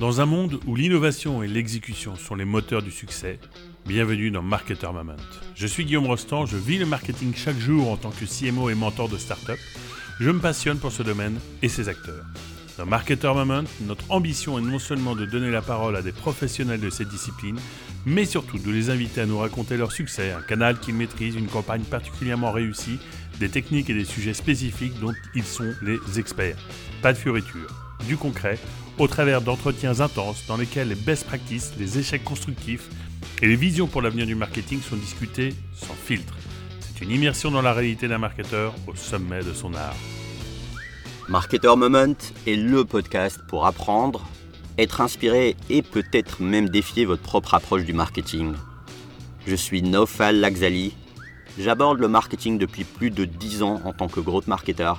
Dans un monde où l'innovation et l'exécution sont les moteurs du succès, bienvenue dans Marketer Moment. Je suis Guillaume Rostand, je vis le marketing chaque jour en tant que CMO et mentor de start-up. Je me passionne pour ce domaine et ses acteurs. Dans Marketer Moment, notre ambition est non seulement de donner la parole à des professionnels de cette discipline, mais surtout de les inviter à nous raconter leur succès, un canal qu'ils maîtrisent, une campagne particulièrement réussie, des techniques et des sujets spécifiques dont ils sont les experts. Pas de fioritures, du concret, au travers d'entretiens intenses dans lesquels les best practices, les échecs constructifs et les visions pour l'avenir du marketing sont discutés sans filtre. C'est une immersion dans la réalité d'un marketeur au sommet de son art. Marketer Moment est le podcast pour apprendre, être inspiré et peut-être même défier votre propre approche du marketing. Je suis Nofal Laxali. J'aborde le marketing depuis plus de 10 ans en tant que growth marketer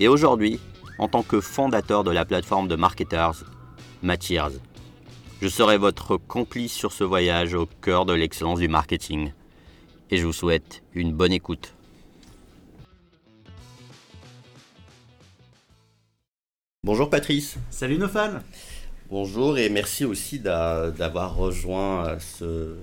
et aujourd'hui en tant que fondateur de la plateforme de marketers Matiers. Je serai votre complice sur ce voyage au cœur de l'excellence du marketing et je vous souhaite une bonne écoute. Bonjour Patrice. Salut nos fans. Bonjour et merci aussi d'avoir rejoint euh,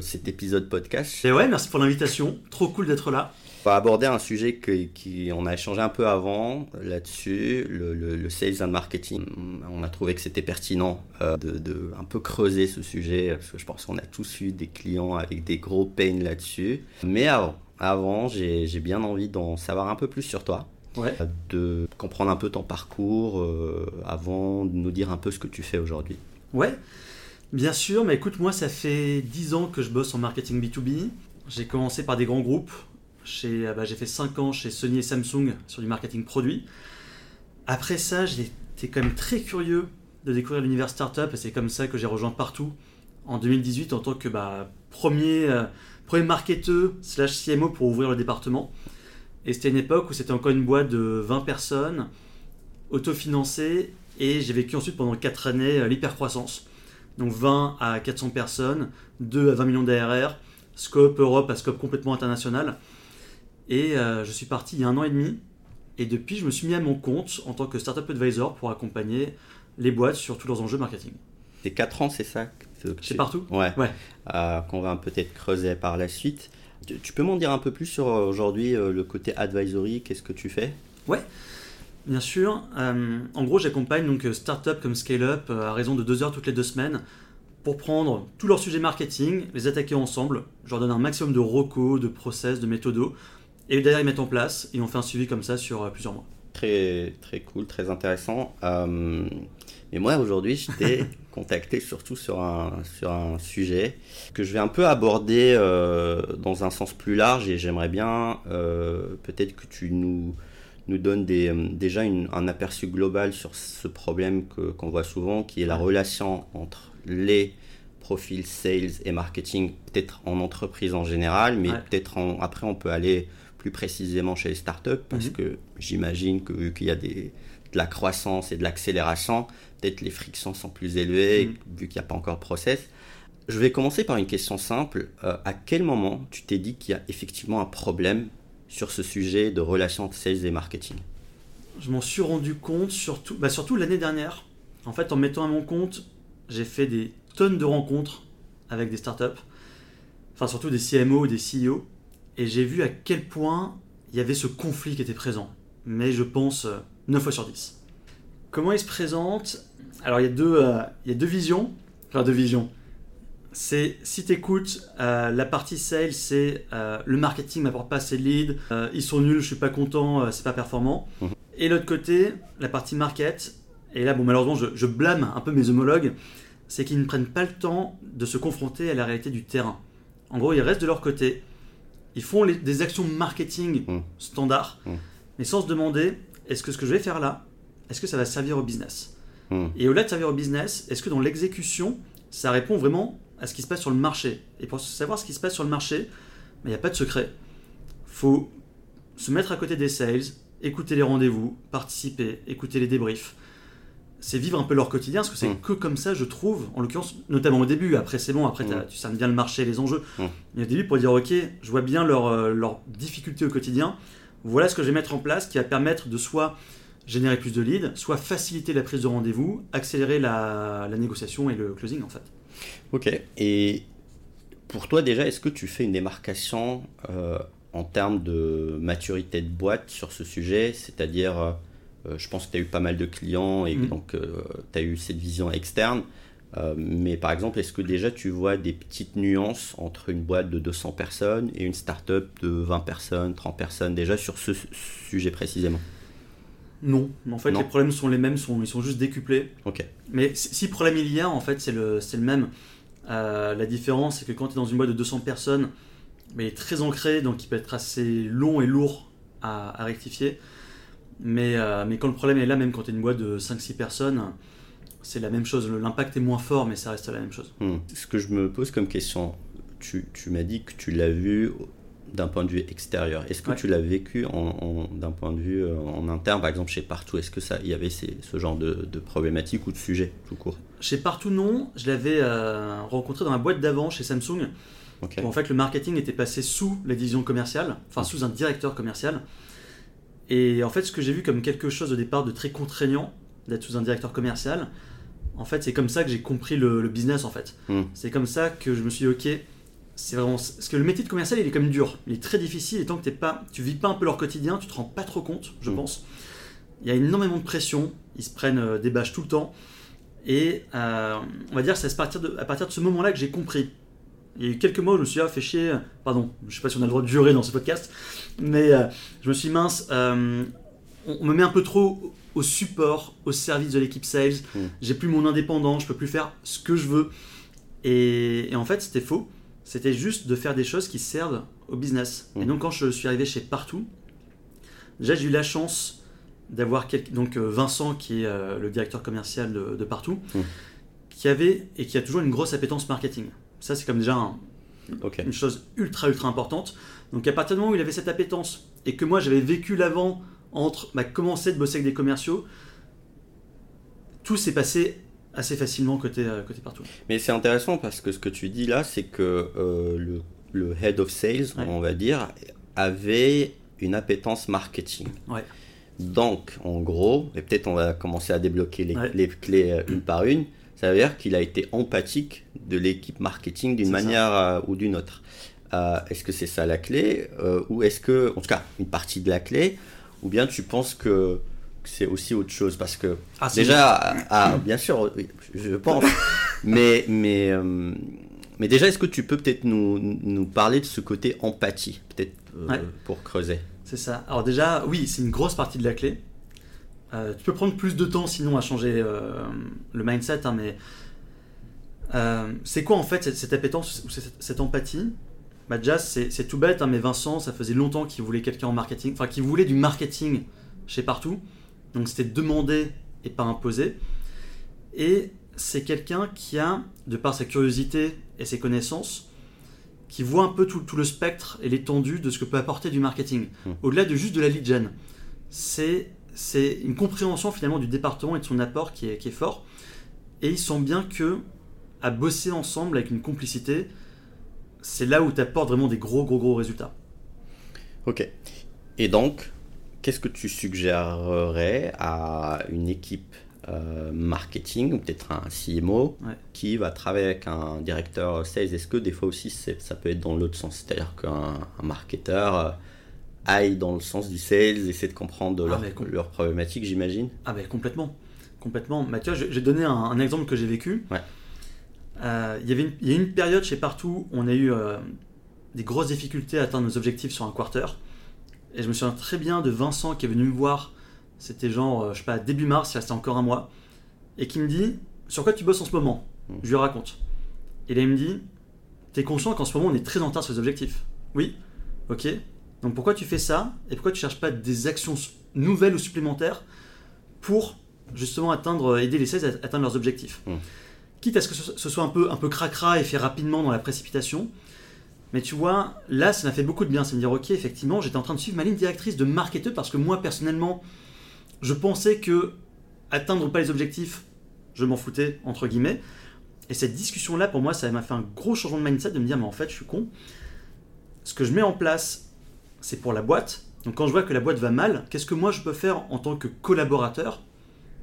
cet épisode podcast. Et ouais, merci pour l'invitation. Trop cool d'être là. On va aborder un sujet qui, on a échangé un peu avant là-dessus, le, sales and marketing. On a trouvé que c'était pertinent euh, de, un peu creuser ce sujet parce que je pense qu'on a tous eu des clients avec des gros pains là-dessus. Mais avant, avant j'ai bien envie d'en savoir un peu plus sur toi. Ouais. De comprendre un peu ton parcours euh, avant de nous dire un peu ce que tu fais aujourd'hui. Ouais, bien sûr, mais écoute, moi ça fait 10 ans que je bosse en marketing B2B. J'ai commencé par des grands groupes, ah bah, j'ai fait 5 ans chez Sony et Samsung sur du marketing produit. Après ça, j'étais quand même très curieux de découvrir l'univers startup et c'est comme ça que j'ai rejoint partout en 2018 en tant que bah, premier, euh, premier marketeur slash CMO pour ouvrir le département. Et c'était une époque où c'était encore une boîte de 20 personnes, autofinancée, et j'ai vécu ensuite pendant 4 années euh, l'hypercroissance. Donc 20 à 400 personnes, 2 à 20 millions d'ARR, scope Europe à scope complètement international. Et euh, je suis parti il y a un an et demi. Et depuis, je me suis mis à mon compte en tant que Startup Advisor pour accompagner les boîtes sur tous leurs enjeux marketing. C'est 4 ans, c'est ça C'est partout Ouais. ouais. Euh, qu'on va peut-être creuser par la suite. Tu peux m'en dire un peu plus sur euh, aujourd'hui le côté advisory? Qu'est-ce que tu fais? Ouais. Bien sûr. en gros, j'accompagne donc startup comme scale-up à raison de 2 heures toutes les deux semaines pour prendre tous leurs sujets marketing, les attaquer ensemble. Je leur donne un maximum de recos, de process, de méthodos et derrière, ils mettent en place et on fait un suivi comme ça sur euh, plusieurs mois. Très, très cool, très intéressant. Euh, mais moi, aujourd'hui, je t'ai contacté surtout sur un, sur un sujet que je vais un peu aborder euh, dans un sens plus large et j'aimerais bien peut-être que tu nous, nous donnes des, déjà un aperçu global sur ce problème qu'on voit souvent, qui est la relation entre les profils sales et marketing, peut-être en entreprise en général, mais peut-être après on peut aller plus précisément chez les startups, parce mhm. que j'imagine que vu qu'il y a des, de la croissance et de l'accélération, peut-être les frictions sont plus élevées, mhm. vu qu'il n'y a pas encore de process. Je vais commencer par une question simple. Euh, à quel moment tu t'es dit qu'il y a effectivement un problème sur ce sujet de relation entre sales et marketing? Je m'en suis rendu compte surtout, bah surtout l'année dernière. En fait, en mettant à mon compte, j'ai fait des tonnes de rencontres avec des startups, enfin surtout des CMO ou des CEO, et j'ai vu à quel point il y avait ce conflit qui était présent. Mais je pense 9 euh, fois sur 10. Comment il se présente? Alors il y, a deux, euh, il y a deux visions. Enfin deux visions. C'est si tu écoutes euh, la partie sales, c'est le marketing m'apporte pas assez de leads, ils sont nuls, je suis pas content, c'est pas performant. Mhm. Et l'autre côté, la partie market, et là bon malheureusement je, je blâme un peu mes homologues, c'est qu'ils ne prennent pas le temps de se confronter à la réalité du terrain. En gros, ils restent de leur côté, ils font des actions marketing mmh. standard, mmh. mais sans se demander est-ce que ce que je vais faire là, est-ce que ça va servir au business mmh. Et au-delà de servir au business, est-ce que dans l'exécution, ça répond vraiment à ce qui se passe sur le marché Et pour savoir ce qui se passe sur le marché, il n'y a pas de secret. faut se mettre à côté des sales, écouter les rendez-vous, participer, écouter les débriefs c'est vivre un peu leur quotidien, parce que c'est mm. que comme ça, je trouve, en l'occurrence, notamment au début, après c'est bon, après mm. tu sais bien le marché, les enjeux, mm. mais au début pour dire, ok, je vois bien leurs leur euh, difficultés au quotidien, voilà ce que je vais mettre en place qui va permettre de soit générer plus de leads, soit faciliter la prise de rendez-vous, accélérer la, la négociation et le closing en fait. Ok. Et pour toi déjà, est-ce que tu fais une démarcation euh, en termes de maturité de boîte sur ce sujet C'est-à-dire, euh, je pense que tu as eu pas mal de clients et Mhm. donc tu as eu cette vision externe. Euh, mais par exemple, est-ce que déjà tu vois des petites nuances entre une boîte de 200 personnes et une start-up de 20 personnes, 30 personnes, déjà sur ce su- sujet précisément? Non, en fait Non. les problèmes sont les mêmes, sont, ils sont juste décuplés. Ok. Mais si problème il y a, en fait c'est le, même. Euh, la différence c'est que quand tu es dans une boîte de 200 personnes, mais il est très ancré, donc il peut être assez long et lourd à, à rectifier. Mais, euh, mais quand le problème est là, même quand tu es une boîte de 5-6 personnes, c'est la même chose. L'impact est moins fort, mais ça reste la même chose. Hmm. Ce que je me pose comme question, tu, tu m'as dit que tu l'as vu d'un point de vue extérieur. Est-ce que Ouais. tu l'as vécu en, en- d'un point de vue euh, en interne, par exemple chez Partout Est-ce que ça, il y avait ces- ce genre de, de problématique ou de sujet tout court? Chez Partout Non, je l'avais euh, rencontré dans la boîte d'avant chez Samsung. Ok. où en fait le marketing était passé sous la division commerciale, enfin sous un directeur commercial. Et en fait, ce que j'ai vu comme quelque chose au départ de très contraignant d'être sous un directeur commercial, en fait, c'est comme ça que j'ai compris le, le business en fait. Hmm. C'est comme ça que je me suis dit, ok, c'est vraiment. Parce que le métier de commercial, il est quand même dur. Il est très difficile et tant que t'es pas, tu vis pas un peu leur quotidien, tu te rends pas trop compte, je Hmm. pense. Il y a énormément de pression, ils se prennent euh, des bâches tout le temps. Et euh, on va dire, c'est à partir de, à partir de ce moment-là que j'ai compris. Il y a eu quelques mois où je me suis dit, ah, fait chier, pardon, je sais pas si on a le droit de jurer dans ce podcast, mais euh, je me suis dit, mince, euh, on, on me met un peu trop au support, au service de l'équipe sales, Mm. j'ai plus mon indépendance, je peux plus faire ce que je veux. Et, et en fait, c'était faux. C'était juste de faire des choses qui servent au business. Et donc, quand je suis arrivé chez Partout, déjà, j'ai eu la chance d'avoir donc euh, Vincent, qui est euh, le directeur commercial de, de Partout, Mm. qui avait et qui a toujours une grosse appétence marketing. Ça, c'est comme déjà un, Une chose ultra ultra importante. Donc à partir du moment où il avait cette appétence et que moi j'avais vécu l'avant entre bah, commencer de bosser avec des commerciaux, tout s'est passé assez facilement côté, euh, côté partout. Mais c'est intéressant parce que ce que tu dis là, c'est que euh, le, le head of sales, Ouais. on va dire, avait une appétence marketing. Ouais. Donc, en gros, et peut-être on va commencer à débloquer les, Ouais. les clés euh, une par une, ça veut dire qu'il a été empathique de l'équipe marketing d'une manière euh, ou d'une autre. Euh, est-ce que c'est ça la clé euh, Ou est-ce que, en tout cas, une partie de la clé Ou bien tu penses que c'est aussi autre chose? Parce que Ah, déjà, ah, ah, bien sûr, je pense. mais, mais, mais déjà, est-ce que tu peux peut-être nous, nous parler de ce côté empathie, peut-être Ouais. pour creuser? C'est ça. Alors déjà, oui, c'est une grosse partie de la clé. Euh, tu peux prendre plus de temps sinon à changer euh, le mindset, hein, mais euh, c'est quoi en fait cette, cette appétence ou cette, cette empathie? Bah déjà, c'est tout bête, hein, mais Vincent, ça faisait longtemps qu'il voulait quelqu'un en marketing, enfin qu'il voulait du marketing chez Partout. Donc c'était demandé et pas imposé. Et c'est quelqu'un qui a, de par sa curiosité et ses connaissances, qui voit un peu tout, tout le spectre et l'étendue de ce que peut apporter du marketing. Mm. Au-delà de juste de la lead gen. C'est c'est une compréhension finalement du département et de son apport qui est, qui est fort. Et il sent bien que à bosser ensemble avec une complicité, c'est là où tu apportes vraiment des gros gros gros résultats. Ok. Et donc, qu'est-ce que tu suggérerais à une équipe euh, marketing, ou peut-être un CMO, Ouais. qui va travailler avec un directeur sales? Est-ce que des fois aussi ça peut être dans l'autre sens? C'est-à-dire qu'un un marketeur dans le sens du sales, essaie de comprendre Ah, leurs leurs problématiques, j'imagine Ah ben complètement, complètement. Vais te donner un, un exemple que j'ai vécu. Ouais. Euh, il y avait une, il y a une période chez Partout où on a eu euh, des grosses difficultés à atteindre nos objectifs sur un quarter. Et je me souviens très bien de Vincent qui est venu me voir, c'était genre, euh, je sais pas, début mars, il restait encore un mois, et qui me dit, sur quoi tu bosses en ce moment? Mm. Je lui raconte. Et là il me dit, t'es conscient qu'en ce moment on est très en retard sur les objectifs? Oui, ok. Donc pourquoi tu fais ça Et pourquoi tu cherches pas des actions nouvelles ou supplémentaires pour justement atteindre, aider les sales à atteindre leurs objectifs? Mm. Quitte à ce que ce ce soit un peu, un peu cracra et fait rapidement dans la précipitation. Mais tu vois, là, ça m'a fait beaucoup de bien. C'est me dire, ok, effectivement, j'étais en train de suivre ma ligne directrice de marketeur parce que moi, personnellement, je pensais que atteindre ou pas les objectifs, je m'en foutais, entre guillemets. Et cette discussion-là, pour moi, ça m'a fait un gros changement de mindset de me dire, mais en fait, je suis con. Ce que je mets en place, c'est pour la boîte, Donc quand je vois que la boîte va mal, qu'est-ce que moi je peux faire en tant que collaborateur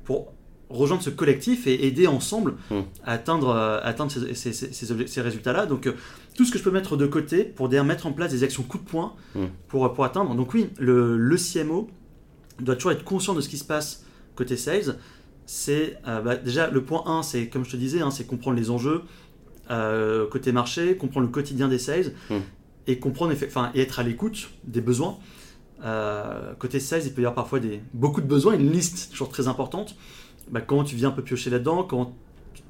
pour rejoindre ce collectif et aider ensemble Mm. à atteindre, euh, atteindre ces, ces- ces- ces obje- ces résultats-là? Donc euh, tout ce que je peux mettre de côté pour derrière mettre en place des actions coup de poing Mm. pour, pour atteindre. Donc oui, le, le CMO doit toujours être conscient de ce qui se passe côté sales. C'est euh, bah, déjà le point 1, c'est comme je te disais, hein, c'est comprendre les enjeux côté marché, comprendre le quotidien des sales Mm. Et comprendre enfin, et être à l'écoute des besoins. Euh, côté sales, il peut y avoir parfois des, beaucoup de besoins, une liste toujours très importante. Bah, quand tu viens un peu piocher là-dedans, quand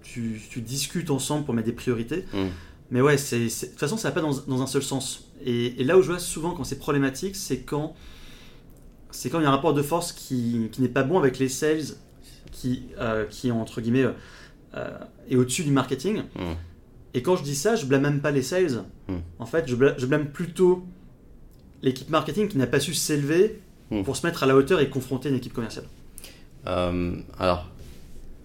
tu, tu discutes ensemble pour mettre des priorités. Mm. Mais ouais, c'est, de toute façon, ça va pas dans, dans un seul sens. Et, et là où je vois souvent quand c'est problématique, c'est quand c'est quand il y a un rapport de force qui, qui n'est pas bon avec les sales qui, euh, qui entre guillemets, euh, est au-dessus du marketing. Mm. Et quand je dis ça, je blâme même pas les sales. Mm. En fait, je blâme, je blâme plutôt l'équipe marketing qui n'a pas su s'élever Mm. pour se mettre à la hauteur et confronter une équipe commerciale. Euh, alors,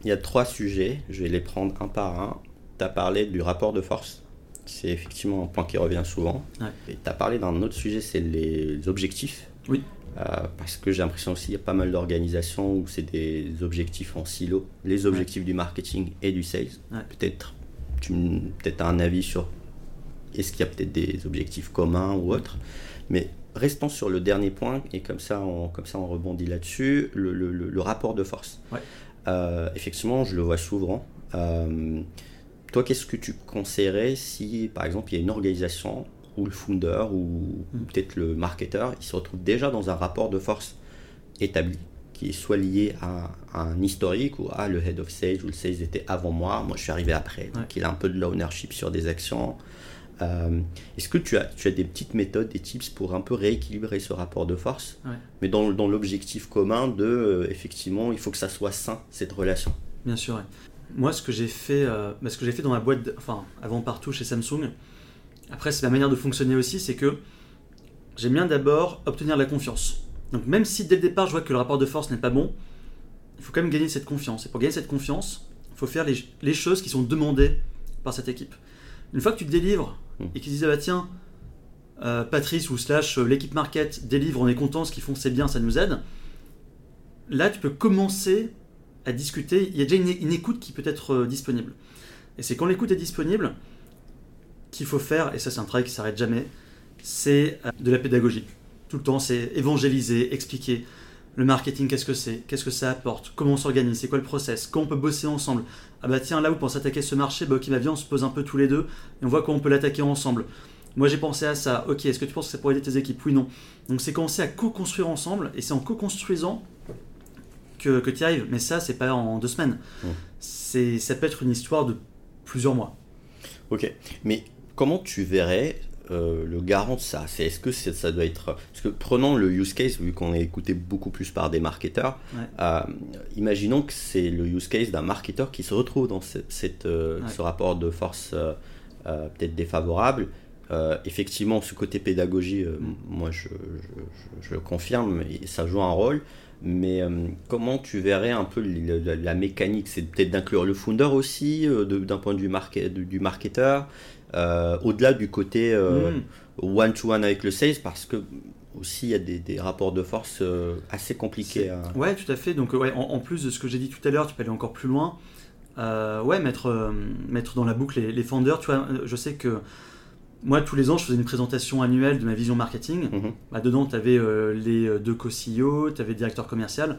il y a trois sujets, je vais les prendre un par un. Tu as parlé du rapport de force, c'est effectivement un point qui revient souvent. Ouais. Et tu as parlé d'un autre sujet, c'est les objectifs. Oui. Euh, parce que j'ai l'impression aussi qu'il y a pas mal d'organisations où c'est des objectifs en silo, les objectifs du marketing et du sales. Ouais. Peut-être tu peut as un avis sur est-ce qu'il y a peut-être des objectifs communs ou autres. Mais restons sur le dernier point et comme ça on, comme ça on rebondit là-dessus, le, le- le- rapport de force. Ouais. Euh, effectivement, je le vois souvent. Euh, toi, qu'est-ce que tu conseillerais si, par exemple, il y a une organisation où le founder ou Mm. peut-être le marketeur, il se retrouve déjà dans un rapport de force établi, qui soit lié à, à un historique ou à le head of sales ou le sales était avant moi, moi je suis arrivé après, donc Ouais. il a un peu de l'ownership sur des actions. Euh, Est-ce que tu as, tu as des petites méthodes, des tips pour un peu rééquilibrer ce rapport de force, Ouais. mais dans, dans l'objectif commun de, euh, effectivement, il faut que ça soit sain, cette relation Bien sûr. ouais. Moi, ce que j'ai fait, euh, bah, ce que j'ai fait dans ma boîte, de- enfin avant partout chez Samsung. Après, c'est ma manière de fonctionner aussi, c'est que j'aime bien d'abord obtenir la confiance. Donc même si dès le départ je vois que le rapport de force n'est pas bon, il faut quand même gagner cette confiance. Et pour gagner cette confiance, il faut faire les, les choses qui sont demandées par cette équipe. Une fois que tu te délivres Mm. et qu'ils disent ah bah tiens, euh, Patrice ou slash euh, l'équipe market délivre, on est content, ce qu'ils font c'est bien, ça nous aide. Là, tu peux commencer à discuter. Il y a déjà une, une écoute qui peut être euh, disponible. Et c'est quand l'écoute est disponible qu'il faut faire, et ça c'est un travail qui s'arrête jamais, c'est de la pédagogie. Tout le temps, c'est évangéliser, expliquer le marketing, qu'est-ce que c'est, qu'est-ce que ça apporte, comment on s'organise, c'est quoi le process, comment on peut bosser ensemble. Ah bah tiens, là vous pensez attaquer ce marché, bah ok, bah viens, on se pose un peu tous les deux et on voit comment on peut l'attaquer ensemble. Moi j'ai pensé à ça, ok, est-ce que tu penses que ça pourrait aider tes équipes? Oui, non. Donc c'est commencer à co-construire ensemble et c'est en co-construisant que, que tu y arrives. Mais ça, c'est pas en deux semaines. C'est, ça peut être une histoire de plusieurs mois. Ok, mais comment tu verrais euh, le garant de ça C'est est-ce que ça doit être parce que prenons le use case vu qu'on est écouté beaucoup plus par des marketeurs. Ouais. euh, imaginons que c'est le use case d'un marketeur qui se retrouve dans ce, cette, euh, Ouais. ce rapport de force peut-être défavorable. Effectivement, ce côté pédagogie, Mm. moi je, je, je- confirme, et ça joue un rôle. Mais euh, comment tu verrais un peu la, la mécanique? C'est peut-être d'inclure le founder aussi, euh, d'un point de vue market, du marketeur, euh, au-delà du côté euh, Mm. one-to-one avec le sales, parce que aussi il y a des, des rapports de force euh, assez compliqués. à- Ouais, tout à fait. Donc, ouais, en, en plus de ce que j'ai dit tout à l'heure, tu peux aller encore plus loin. Ouais, mettre, mettre dans la boucle les, les. Tu vois, je sais que moi, tous les ans, je faisais une présentation annuelle de ma vision marketing. Bah, dedans, tu avais les deux co-CEO, tu avais le directeur commercial.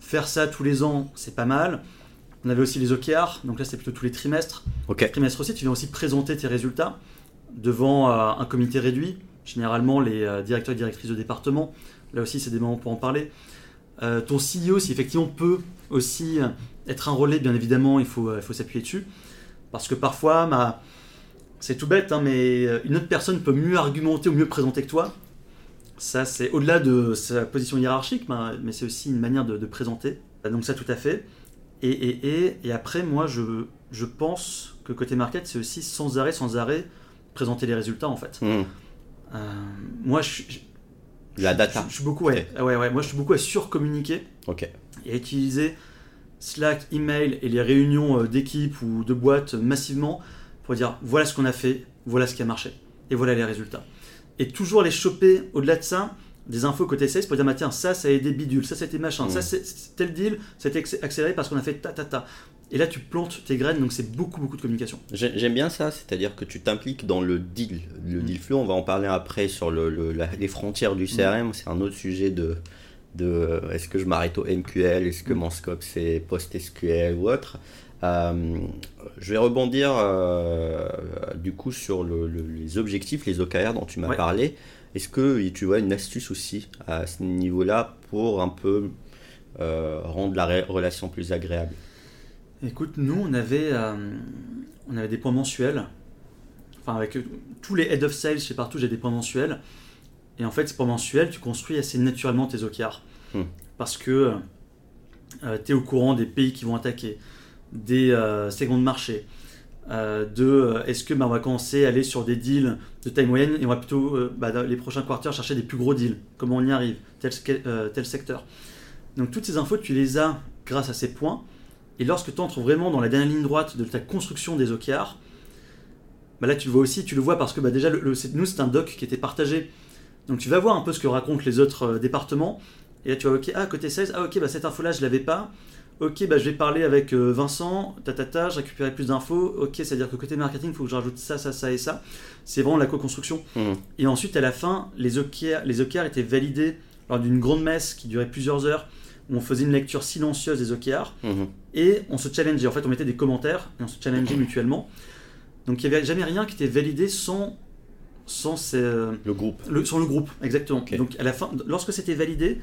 Faire ça tous les ans, c'est pas mal. On avait aussi les OKR, donc là, c'est plutôt tous les trimestres. Ok. trimestre aussi, tu viens aussi présenter tes résultats devant euh, un comité réduit, généralement les euh, directeurs et directrices de département. Là aussi, c'est des moments pour en parler. Euh, ton CEO, si effectivement peut aussi être un relais, bien évidemment, il faut, il faut s'appuyer dessus. Parce que parfois, ma- c'est tout bête, hein, mais une autre personne peut mieux argumenter ou mieux présenter que toi. Ça, c'est au-delà de sa position hiérarchique, mais, mais c'est aussi une manière de, de présenter. Donc ça, tout à fait. Et, et, et, et après, moi, je, je pense que côté market, c'est aussi sans arrêt, sans arrêt, présenter les résultats, en fait. Mhm. Euh, moi, je, suis- je, La data. Je, je suis beaucoup, ouais, Ah ouais, ouais, moi, je suis beaucoup à surcommuniquer Ok. et à utiliser Slack, email et les réunions euh, d'équipe ou de boîte massivement pour dire voilà ce qu'on a fait, voilà ce qui a marché et voilà les résultats. Et toujours les choper au-delà de ça des infos côté sales pour dire bah, tiens ça ça a aidé bidule, ça c'était machin, ça c'est tel deal, c'était accéléré parce qu'on a fait ta ta ta. Et là tu plantes tes graines donc c'est beaucoup beaucoup de communication. J'aime bien ça, c'est-à-dire que tu t'impliques dans le deal, le deal flow. On va en parler après sur le, les frontières du CRM, c'est un autre sujet de de est-ce que je m'arrête au MQL, est-ce que mon scope c'est post-SQL ou autre. Euh, je vais rebondir euh, du coup sur les objectifs, les OKR dont tu m'as parlé. Est-ce que tu vois une astuce aussi à ce niveau-là pour un peu euh, rendre la relation plus agréable? Écoute, nous on avait, on avait des points mensuels. Enfin, avec tous les head of sales chez partout, j'ai des points mensuels. Et en fait, ces points mensuels, tu construis assez naturellement tes OKR. Hmm. Parce que tu es au courant des pays qui vont attaquer des euh, secondes marché, euh, de euh, est-ce que bah, on va commencer à aller sur des deals de taille moyenne et on va plutôt bah, dans les prochains quartiers chercher des plus gros deals, comment on y arrive, tel, tel secteur. Donc toutes ces infos, tu les as grâce à ces points. Et lorsque tu entres vraiment dans la dernière ligne droite de ta construction des OKR, bah là tu le vois aussi, tu le vois parce que bah déjà le, nous c'est un doc qui était partagé. Donc tu vas voir un peu ce que racontent les autres départements. Et là tu vois, ok, ah côté 16, ah ok, bah cette info là je l'avais pas. Ok, bah, je vais parler avec euh, Vincent, tatata, je récupérerai plus d'infos. Ok, c'est-à-dire que côté marketing, il faut que je rajoute ça, ça, ça et ça. C'est vraiment la co-construction. Mmh. Et ensuite, à la fin, les OKR, les OKR étaient validés lors d'une grande messe qui durait plusieurs heures, où on faisait une lecture silencieuse des OKR, mmh. et on se challengeait. En fait, on mettait des commentaires et on se challengeait mutuellement. Donc, il n'y avait jamais rien qui était validé sans sans le groupe. Le, sans le groupe, exactement. Donc à la fin, lorsque c'était validé,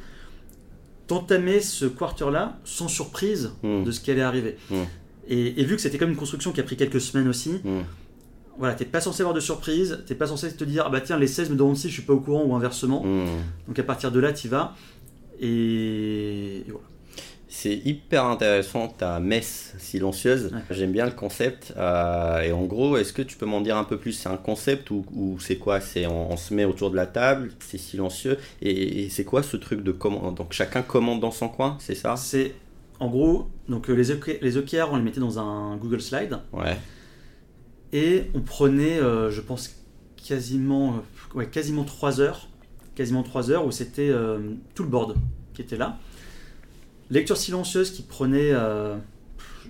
t'entamais ce quarter-là sans surprise hmm. de ce qui allait arriver. Hmm. Et, vu que c'était comme une construction qui a pris quelques semaines aussi, hmm. voilà, t'es pas censé avoir de surprise, t'es pas censé te dire, ah bah tiens, les 16 me demandent si je suis pas au courant ou inversement. Donc à partir de là, tu vas. et voilà. C'est hyper intéressant ta messe silencieuse. J'aime bien le concept. Euh, et en gros, est-ce que tu peux m'en dire un peu plus? C'est un concept ou, c'est quoi? C'est on, se met autour de la table, c'est silencieux. Et, c'est quoi ce truc de commande Donc chacun commande dans son coin, c'est ça? C'est en gros, donc euh, les, les OKR, on les mettait dans un Google Slide. Ouais. Et on prenait, euh, je pense, quasiment, ouais, quasiment 3 heures. Quasiment 3 heures où c'était tout le board qui était là. Lecture silencieuse qui prenait, euh,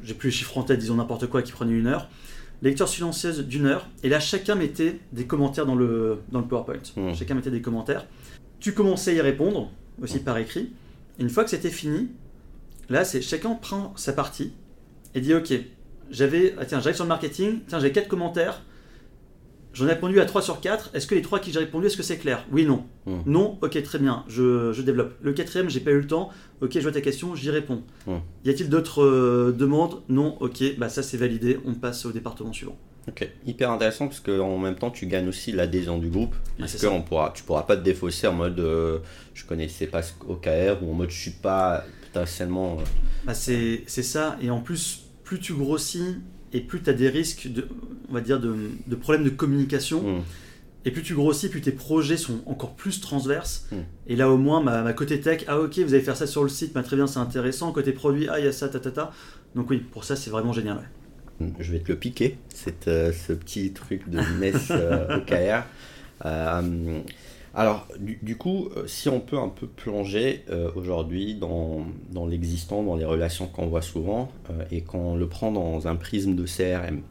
j'ai plus les chiffres en tête, disons n'importe quoi, qui prenait une heure. Lecture silencieuse d'une heure. Et là, chacun mettait des commentaires dans le, dans le PowerPoint. Hmm. Chacun mettait des commentaires. Tu commençais à y répondre, aussi par écrit. une fois que c'était fini, là, c'est chacun prend sa partie et dit Ok, j'avais, ah, tiens, j'arrive sur le marketing, tiens, j'ai quatre commentaires J'en ai répondu à 3 sur 4. Est-ce que les 3 qui j'ai répondu, est-ce que c'est clair? Oui, non. Hmm. Non, ok, très bien, je, développe. Le quatrième, j'ai pas eu le temps. Ok, je vois ta question, j'y réponds. Hmm. Y a-t-il d'autres euh, demandes? Non, ok, bah ça c'est validé, on passe au département suivant. Ok, hyper intéressant parce qu'en même temps tu gagnes aussi l'adhésion du groupe. parce que on pourra, tu pourras pas te défausser en mode euh, je connaissais pas OKR ou en mode je suis pas potentiellement. Euh, bah c'est ça, et en plus, plus tu grossis, et plus tu as des risques, de, on va dire, de, de problèmes de communication. Mm. Et plus tu grossis, plus tes projets sont encore plus transverses. Mm. Et là, au moins, ma, côté tech, ah ok, vous allez faire ça sur le site, bah, très bien, c'est intéressant. Côté produit, ah, il y a ça, ta, ta, ta. Donc oui, pour ça, c'est vraiment génial. Mm. Je vais te le piquer, cette, euh, ce petit truc de messe euh, OKR. Euh, alors, du, coup, euh, si on peut un peu plonger euh, aujourd'hui dans, dans l'existant, dans les relations qu'on voit souvent, euh, et qu'on le prend dans un prisme de CRM.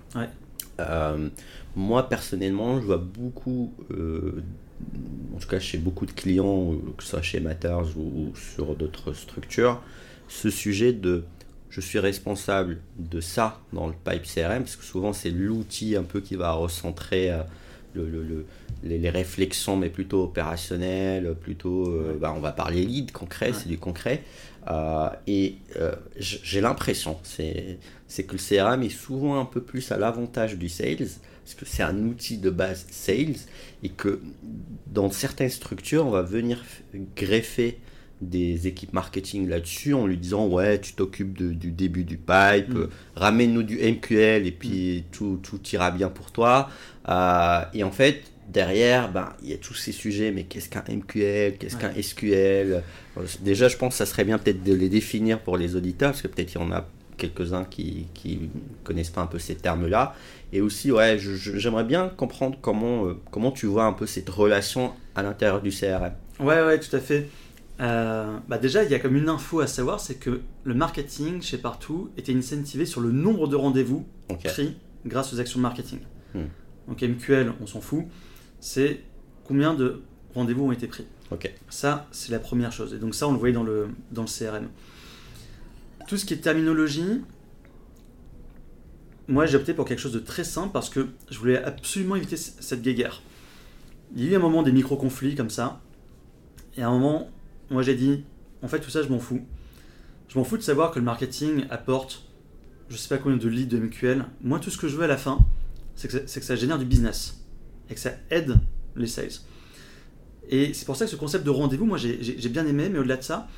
moi, personnellement, je vois beaucoup, en tout cas chez beaucoup de clients, que ce soit chez Matters ou, sur d'autres structures, ce sujet de je suis responsable de ça dans le pipe CRM, parce que souvent c'est l'outil un peu qui va recentrer le, les, réflexions, mais plutôt opérationnelles, plutôt, euh, bah, on va parler lead, concret, c'est du concret. Euh, et euh, j'ai l'impression, c'est que le CRM est souvent un peu plus à l'avantage du sales, parce que c'est un outil de base sales, et que dans certaines structures, on va venir greffer des équipes marketing là-dessus en lui disant ouais tu t'occupes du début du pipe mm. ramène-nous du MQL et puis mm. tout, tout ira bien pour toi et en fait derrière, ben, il y a tous ces sujets, mais qu'est-ce qu'un MQL, qu'est-ce qu'un SQL Déjà, je pense que ça serait bien peut-être de les définir pour les auditeurs, parce que peut-être il y en a quelques-uns qui ne connaissent pas un peu ces termes-là. Et aussi, ouais, j'aimerais bien comprendre comment, euh, comment tu vois un peu cette relation à l'intérieur du CRM. Ouais, ouais, tout à fait. Euh, bah déjà, il y a comme une info à savoir, c'est que le marketing chez Partout était incentivé sur le nombre de rendez-vous pris grâce aux actions de marketing. Hmm. Donc MQL, on s'en fout, c'est combien de rendez-vous ont été pris. Ça, c'est la première chose. Et donc ça, on le voyait dans le, dans le CRM. Tout ce qui est terminologie, moi j'ai opté pour quelque chose de très simple parce que je voulais absolument éviter cette guéguerre. Il y a eu un moment des micro-conflits comme ça. Et à un moment, moi j'ai dit, en fait tout ça je m'en fous. Je m'en fous de savoir que le marketing apporte, je sais pas combien de leads de MQL. Moi tout ce que je veux à la fin, c'est que, ça- c'est que ça génère du business. Et que ça aide les sales. Et c'est pour ça que ce concept de rendez-vous, moi j'ai bien aimé, mais au-delà de ça,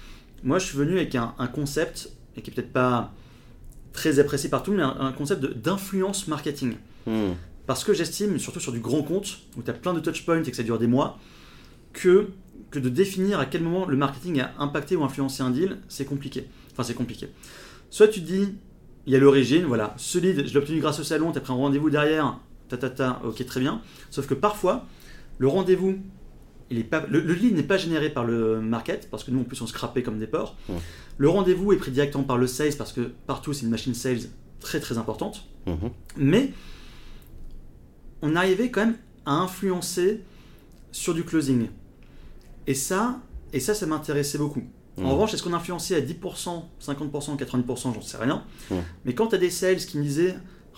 moi je suis venu avec un, un concept, et qui est peut-être pas très apprécié par tout, mais un, un concept d'influence marketing. Hmm. Parce que j'estime, surtout sur du grand compte, où tu as plein de touchpoints et que ça dure des mois, que, que de définir à quel moment le marketing a impacté ou influencé un deal, c'est compliqué. Enfin, c'est compliqué. Soit tu te dis, il y a l'origine, voilà, ce lead, je l'ai obtenu grâce au salon, tu as pris un rendez-vous derrière, ta ta ta, ok, très bien. Sauf que parfois, le rendez-vous, il est pas, le, le lead n'est pas généré par le market, parce que nous en plus on se crapait comme des porcs. Le rendez-vous est pris directement par le sales, parce que partout c'est une machine sales très très importante. Mhm. Mais on arrivait quand même à influencer sur du closing. Et ça, et ça, ça m'intéressait beaucoup. En Mhm. revanche, est-ce qu'on influençait à 10%, 50%, 90%, j'en sais rien. Mhm. Mais quand tu as des sales qui me disaient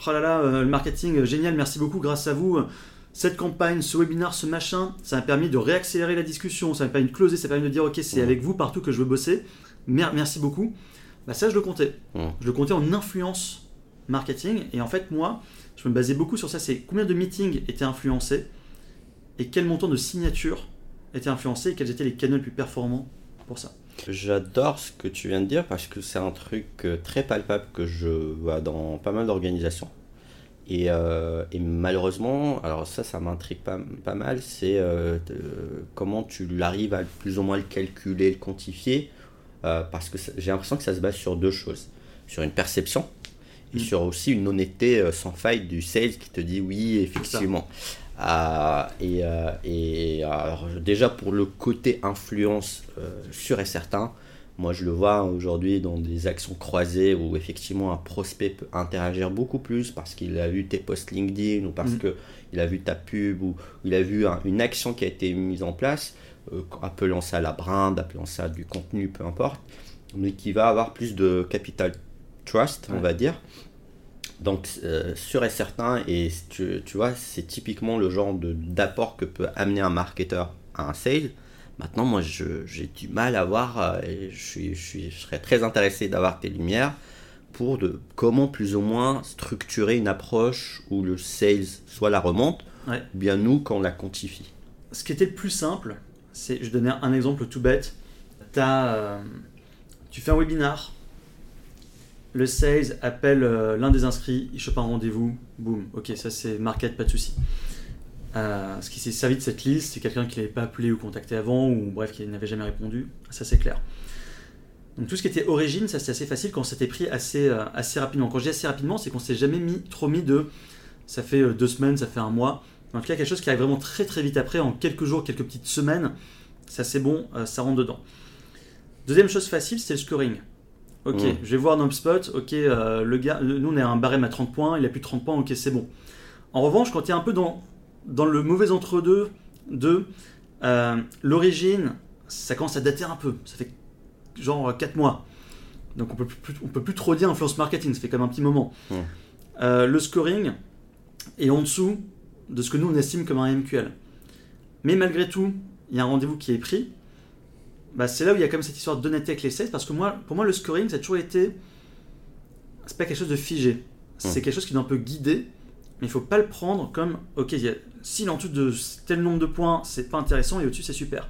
Oh là là, euh, le marketing, euh, génial, merci beaucoup, grâce à vous, euh, cette campagne, ce webinar, ce machin, ça m'a permis de réaccélérer la discussion, ça m'a permis de closer, ça m'a permis de dire Ok, c'est Mhm. avec vous partout que je veux bosser, Mer- merci beaucoup. Bah, ça, je le comptais. Je le comptais en influence marketing. Et en fait, moi, je me basais beaucoup sur ça. C'est combien de meetings étaient influencés et quel montant de signatures étaient influencés et quels étaient les canaux les plus performants pour ça. J'adore ce que tu viens de dire parce que c'est un truc euh, très palpable que je vois dans pas mal d'organisations. Et, euh, et malheureusement, alors ça, ça m'intrigue pas, pas mal, c'est euh, comment tu arrives à plus ou moins le calculer, le quantifier, euh, parce que j'ai l'impression que ça se base sur deux choses. Sur une perception et Mm. sur aussi une honnêteté sans faille du sales qui te dit oui, effectivement. Et, euh, et alors, déjà pour le côté influence euh, sûr et certain, moi je le vois aujourd'hui dans des actions croisées où effectivement un prospect peut interagir beaucoup plus parce qu'il a vu tes posts LinkedIn ou parce Mhm. que il a vu ta pub ou il a vu un- une action qui a été mise en place, euh, appelant ça la brand, appelant ça du contenu, peu importe, mais qui va avoir plus de capital trust, on va dire. Donc, euh, sûr et certain, et tu, tu vois, c'est typiquement le genre d'apport que peut amener un marketeur à un sale. Maintenant, moi, j'ai du mal à voir, euh, et je, suis, je, suis- je serais très intéressé d'avoir tes lumières pour de comment plus ou moins structurer une approche où le sales soit la remonte, Ouais. ou bien nous, quand on la quantifie. Ce qui était le plus simple, c'est, je donner un exemple tout bête. T'as, euh, tu fais un webinar, le sales appelle euh, l'un des inscrits, il chope un rendez-vous, boum, ok, ça c'est market, pas de souci. Euh, ce qui s'est servi de cette liste, c'est quelqu'un qui l'avait pas appelé ou contacté avant, ou bref, qui n'avait jamais répondu, ça c'est clair. Donc tout ce qui était origine, ça c'était assez facile quand c'était pris assez, euh, assez rapidement. Quand je dis assez rapidement, c'est qu'on s'est jamais mis trop mis de ça fait deux semaines, ça fait un mois. En tout cas, quelque chose qui arrive vraiment très très vite après, en quelques jours, quelques petites semaines, ça c'est bon, ça rentre dedans. Deuxième chose facile, c'est le scoring. Ok, Mm. je vais voir HubSpot, ok, euh, le gars, le- nous on a un barème à 30 points, il a plus de 30 points, ok, c'est bon. En revanche, quand tu es un peu dans, dans le mauvais entre-deux de euh, l'origine, ça commence à dater un peu, ça fait genre 4 mois. Donc on peut plus, on peut plus trop dire influence marketing, ça fait quand même un petit moment. Mm. Euh, le scoring est en dessous de ce que nous on estime comme un MQL. Mais malgré tout, il y a un rendez-vous qui est pris. Bah, c'est là où il y a comme cette histoire d'honnêteté avec les sales, parce que moi, pour moi, le scoring, ça a toujours été. C'est pas quelque chose de figé. C'est quelque chose qui doit un peu guider, mais il faut pas le prendre comme ok, s'il est en dessous de tel nombre de points, c'est pas intéressant, et au-dessus, c'est super.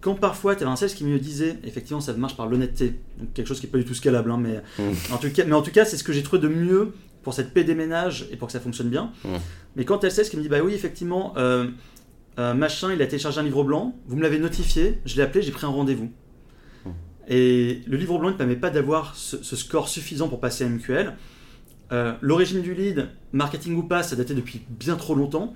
Quand parfois, tu avais un sales qui me disait, effectivement, ça marche par l'honnêteté, donc quelque chose qui est pas du tout scalable, hein, mais, en tout cas, mais en tout cas, c'est ce que j'ai trouvé de mieux pour cette paix des ménages et pour que ça fonctionne bien. Mais quand tu as le sales qui me dit, bah oui, effectivement, euh, euh, machin, il a téléchargé un livre blanc, vous me l'avez notifié, je l'ai appelé, j'ai pris un rendez-vous. Mm. Et le livre blanc ne permet pas d'avoir ce, ce score suffisant pour passer à MQL. Euh, L'origine du lead, marketing ou pas, ça datait depuis bien trop longtemps.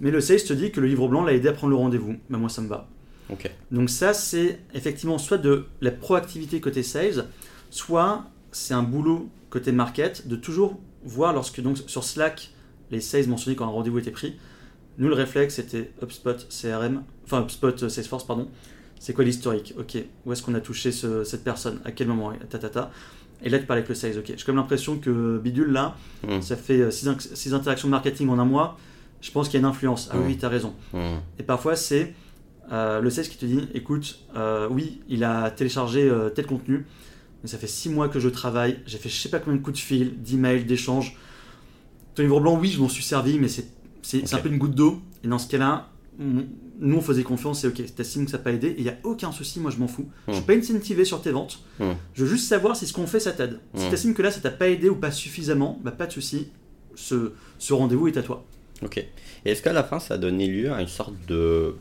Mais le sales te dit que le livre blanc l'a aidé à prendre le rendez-vous. Bah, moi, ça me va. Ok. Donc ça, c'est effectivement soit de la proactivité côté sales, soit c'est un boulot côté market de toujours voir lorsque donc sur Slack, les sales mentionnaient quand un rendez-vous était pris. Nous, le réflexe, c'était HubSpot CRM, enfin HubSpot euh, Salesforce, pardon. C'est quoi l'historique? Ok, où est-ce qu'on a touché ce- cette personne? À quel moment? Ta, ta, ta. Et là, tu parles avec le sales. Ok, j'ai comme l'impression que Bidule, là, Mm. ça fait 6 interactions marketing en un mois. Je pense qu'il y a une influence. Ah oui, tu as raison. Mm. Et parfois, c'est euh, le sales qui te dit écoute, euh, oui, il a téléchargé euh, tel contenu, mais ça fait six mois que je travaille, j'ai fait je sais pas combien de coups de fil, d'emails, d'échanges. Ton livre blanc, oui, je m'en suis servi, mais c'est c'est- un peu une goutte d'eau. Et dans ce cas-là, nous, on faisait confiance, c'est ok, t'estimes que ça n'a pas aidé, et il n'y a aucun souci, moi je m'en fous. Je suis Mm. pas incentivé sur tes ventes, Mm. je veux juste savoir si ce qu'on fait, ça t'aide. Si Mm. tu estimes que là, ça t'a pas aidé ou pas suffisamment, bah, pas de souci, ce, ce rendez-vous est à toi. Ok. Et est-ce qu'à la fin, ça a donné lieu à une sorte de.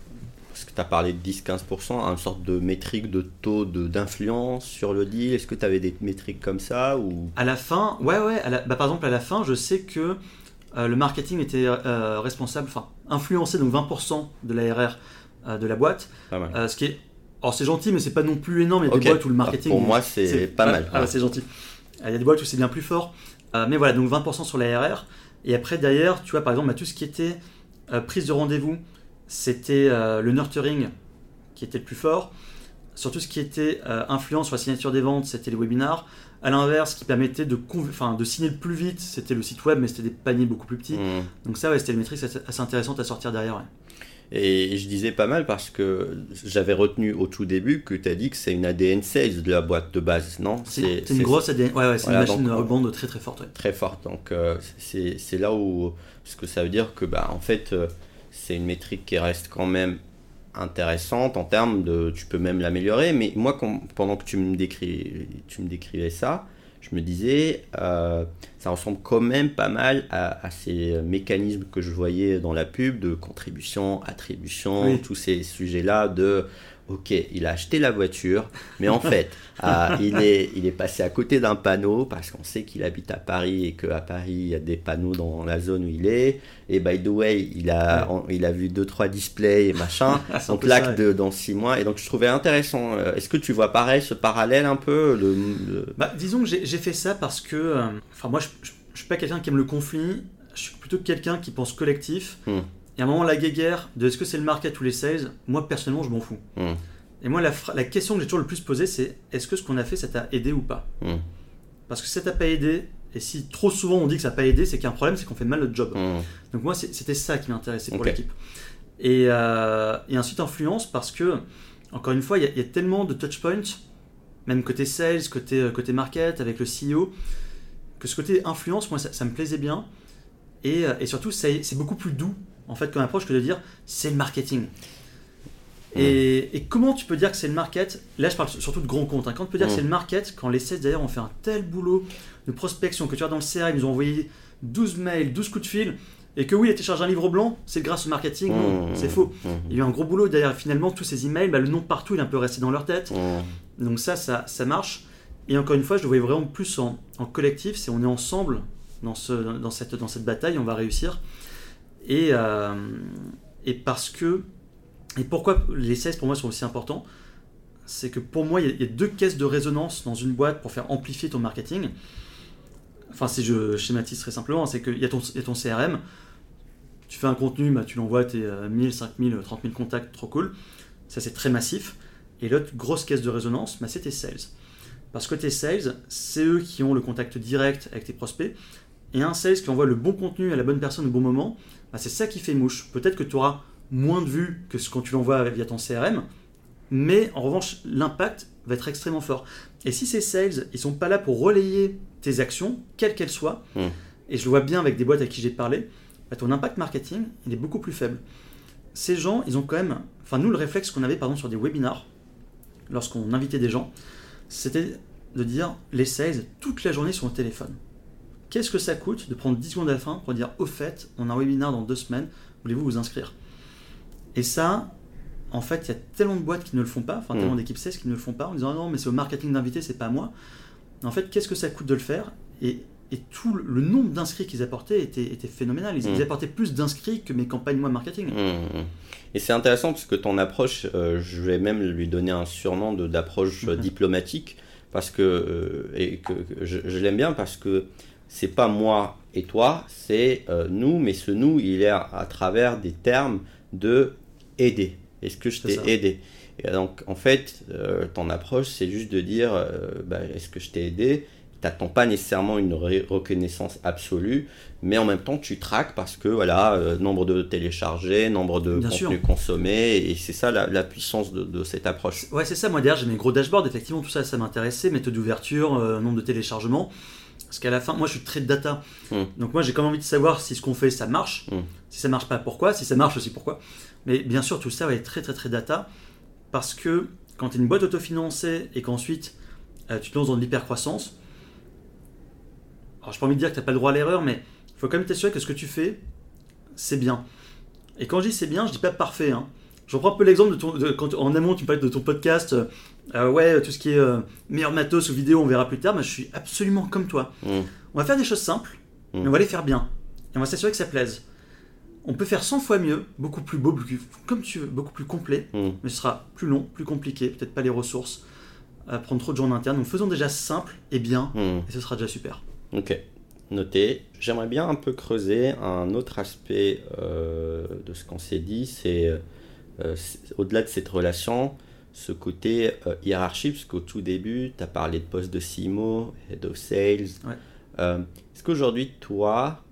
Parce que tu as parlé de 10-15%, à une sorte de métrique de taux de- d'influence sur le deal? Est-ce que tu avais des métriques comme ça ou... À la fin, ouais, ouais, à la- bah, par exemple, à la fin, je sais que le marketing était euh, responsable, enfin, influencé donc 20% de l'ARR euh, de la boîte. Pas mal. Euh, ce qui est. Alors, c'est gentil, mais c'est pas non plus énorme. Il y a des boîtes où le marketing. Pour moi, c'est pas mal. Ah, c'est gentil. Euh, Il y a des boîtes où c'est bien plus fort. Euh, mais voilà, donc 20% sur l'ARR. Et après, derrière, tu vois, par exemple, bah, tout ce qui était euh, prise de rendez-vous, c'était euh, le nurturing qui était le plus fort. Sur tout ce qui était euh, influence sur la signature des ventes, c'était les webinars. À l'inverse, ce qui permettait de, enfin, de signer le plus vite, c'était le site web, mais c'était des paniers beaucoup plus petits. Mm. Donc ça, ouais, c'était une métrique assez, intéressante à sortir derrière. ouais. Et je disais pas mal parce que j'avais retenu au tout début que tu as dit que c'est une ADN sales de la boîte de base, non? C'est une grosse ADN. Ouais, ouais, c'est Voilà, une machine à rebond très très forte. ouais. très forte. Donc euh, c'est c'est là où ce que ça veut dire que bah en fait euh, c'est une métrique qui reste quand même intéressante en termes de tu peux même l'améliorer. Mais moi quand- pendant que tu me décris tu me décrivais ça, je me disais euh, ça ressemble quand même pas mal à, à ces mécanismes que je voyais dans la pub de contribution, attribution, Oui. tous ces sujets là de Ok, il a acheté la voiture, mais en fait, ah, il, est, il est passé à côté d'un panneau parce qu'on sait qu'il habite à Paris et qu'à Paris, il y a des panneaux dans la zone où il est. Et by the way, il a, il a vu 2-3 displays et machin. Donc l'acte dans 6 mois. Et donc je trouvais intéressant. Euh, Est-ce que tu vois pareil, ce parallèle un peu le, le- Bah, disons que j'ai j'ai fait ça parce que, euh, enfin moi, je, je, je suis pas quelqu'un qui aime le conflit. Je suis plutôt quelqu'un qui pense collectif. Hmm. Et à un moment, la guéguerre de est-ce que c'est le market ou les sales, moi personnellement, je m'en fous. Hmm. Et moi, la, question que j'ai toujours le plus posée, c'est est-ce que ce qu'on a fait, ça t'a aidé ou pas? Hmm. Parce que si ça t'a pas aidé, et si trop souvent on dit que ça n'a pas aidé, c'est qu'il y a un problème, c'est qu'on fait mal notre job. Hmm. Donc moi, c'était ça qui m'intéressait pour l'équipe. Et, euh, et ensuite, influence parce que, encore une fois, il y, a- il y a tellement de touchpoints, même côté sales, côté, euh, côté market, avec le CEO, que ce côté influence, moi, ça, ça me plaisait bien. Et, euh, et surtout, c'est beaucoup plus doux, en fait, comme approche que de dire c'est le marketing. Et, et comment tu peux dire que c'est le market? Là, je parle surtout de grands comptes. hein. Quand tu peux dire que c'est le market, quand les sales d'ailleurs ont fait un tel boulot de prospection, que tu vois dans le CRM, ils nous ont envoyé 12 mails, 12 coups de fil, et que oui, il a téléchargé un livre blanc, c'est grâce au marketing. C'est faux. Il y a eu un gros boulot derrière. Finalement, tous ces emails, bah, le nom partout, il est un peu resté dans leur tête. Donc ça, ça, ça marche. Et encore une fois, je le voyais vraiment plus en, en collectif. C'est on est ensemble dans, ce, dans, cette, dans cette bataille, on va réussir. Et, euh, et parce que. Et pourquoi les 16 pour moi sont aussi importants C'est que pour moi, il y, a, deux caisses de résonance dans une boîte pour faire amplifier ton marketing. Enfin, si je schématise très simplement, c'est qu'il y, y a ton CRM. Tu fais un contenu, bah, tu l'envoies à tes euh, 1000, 5000, 30 000 contacts, trop cool. Ça, c'est très massif. Et l'autre grosse caisse de résonance, bah, c'est tes sales. Parce que tes sales, c'est eux qui ont le contact direct avec tes prospects. Et un sales qui envoie le bon contenu à la bonne personne au bon moment, bah, c'est ça qui fait mouche. Peut-être que tu auras moins de vues que ce quand tu l'envoies via ton CRM, mais en revanche, l'impact va être extrêmement fort. Et si ces sales, ils sont pas là pour relayer tes actions, quelles qu'elles soient, Mm. et je le vois bien avec des boîtes à qui j'ai parlé, bah, ton impact marketing, il est beaucoup plus faible. Ces gens, ils ont quand même, enfin nous, le réflexe qu'on avait pardon sur des webinars, lorsqu'on invitait des gens, c'était de dire les sales toute la journée sur le téléphone. Qu'est-ce que ça coûte de prendre 10 secondes à la fin pour dire au fait, on a un webinar dans deux semaines, voulez-vous vous inscrire? Et ça, en fait, il y a tellement de boîtes qui ne le font pas, enfin Mm. tellement d'équipes sales qui ne le font pas, en disant Ah non, mais c'est au marketing d'inviter, c'est pas à moi. En fait, qu'est-ce que ça coûte de le faire? Et et tout le- le nombre d'inscrits qu'ils apportaient était, était phénoménal. Ils, Mm. ils apportaient plus d'inscrits que mes campagnes moi marketing. Mmh. Et c'est intéressant parce que ton approche, euh, je vais même lui donner un surnom d'approche euh, Mhm. diplomatique parce que, euh, et que, que je, je l'aime bien parce que c'est pas moi et toi, c'est euh, nous, mais ce nous, il est à, à travers des termes de aider. Est-ce que je t'ai aidé? Et donc, en fait, euh, ton approche, c'est juste de dire, euh, bah, est-ce que je t'ai aidé? T'attends pas nécessairement une reconnaissance absolue, mais en même temps, tu traques parce que, voilà, euh, nombre de téléchargés, nombre de Bien contenus sûr. consommés, et c'est ça la, la puissance de, de cette approche. Ouais, c'est ça. Moi, derrière, j'ai mes gros dashboards. Effectivement, tout ça, ça m'intéressait. Méthode d'ouverture, euh, nombre de téléchargements. Parce qu'à la fin, moi, je suis très data. Mm. Donc, moi, j'ai quand même envie de savoir si ce qu'on fait, ça marche. Mm. Si ça marche pas, pourquoi? Si ça marche aussi, pourquoi? Mais bien sûr, tout ça va être très, très, très data. Parce que quand tu es une boîte autofinancée et qu'ensuite euh, tu te lances dans de l'hypercroissance, alors j'ai pas envie de dire que tu n'as pas le droit à l'erreur, mais il faut quand même t'assurer que ce que tu fais, c'est bien. Et quand je dis c'est bien, je dis pas parfait. Hein. Je reprends un peu l'exemple de ton. de- quand, en amont, tu me parlais de ton podcast. euh, euh, ouais, tout ce qui est euh, meilleur matos ou vidéo, on verra plus tard. Mais je suis absolument comme toi. Mm. On va faire des choses simples, Mm. mais on va les faire bien. Et on va s'assurer que ça plaise. On peut faire 100 fois mieux, beaucoup plus beau, beaucoup- comme tu veux, beaucoup plus complet, Mm. mais ce sera plus long, plus compliqué, peut-être pas les ressources, à prendre trop de en interne. Donc faisons déjà simple et bien, et ce sera déjà super. Ok, noté. J'aimerais bien un peu creuser un autre aspect euh, de ce qu'on s'est dit, c'est euh, c'est- au-delà de cette relation, ce côté euh, hiérarchie, parce qu'au tout début, tu as parlé de poste de CMO, Head of Sales. Ouais. Euh, Est-ce qu'aujourd'hui, toi,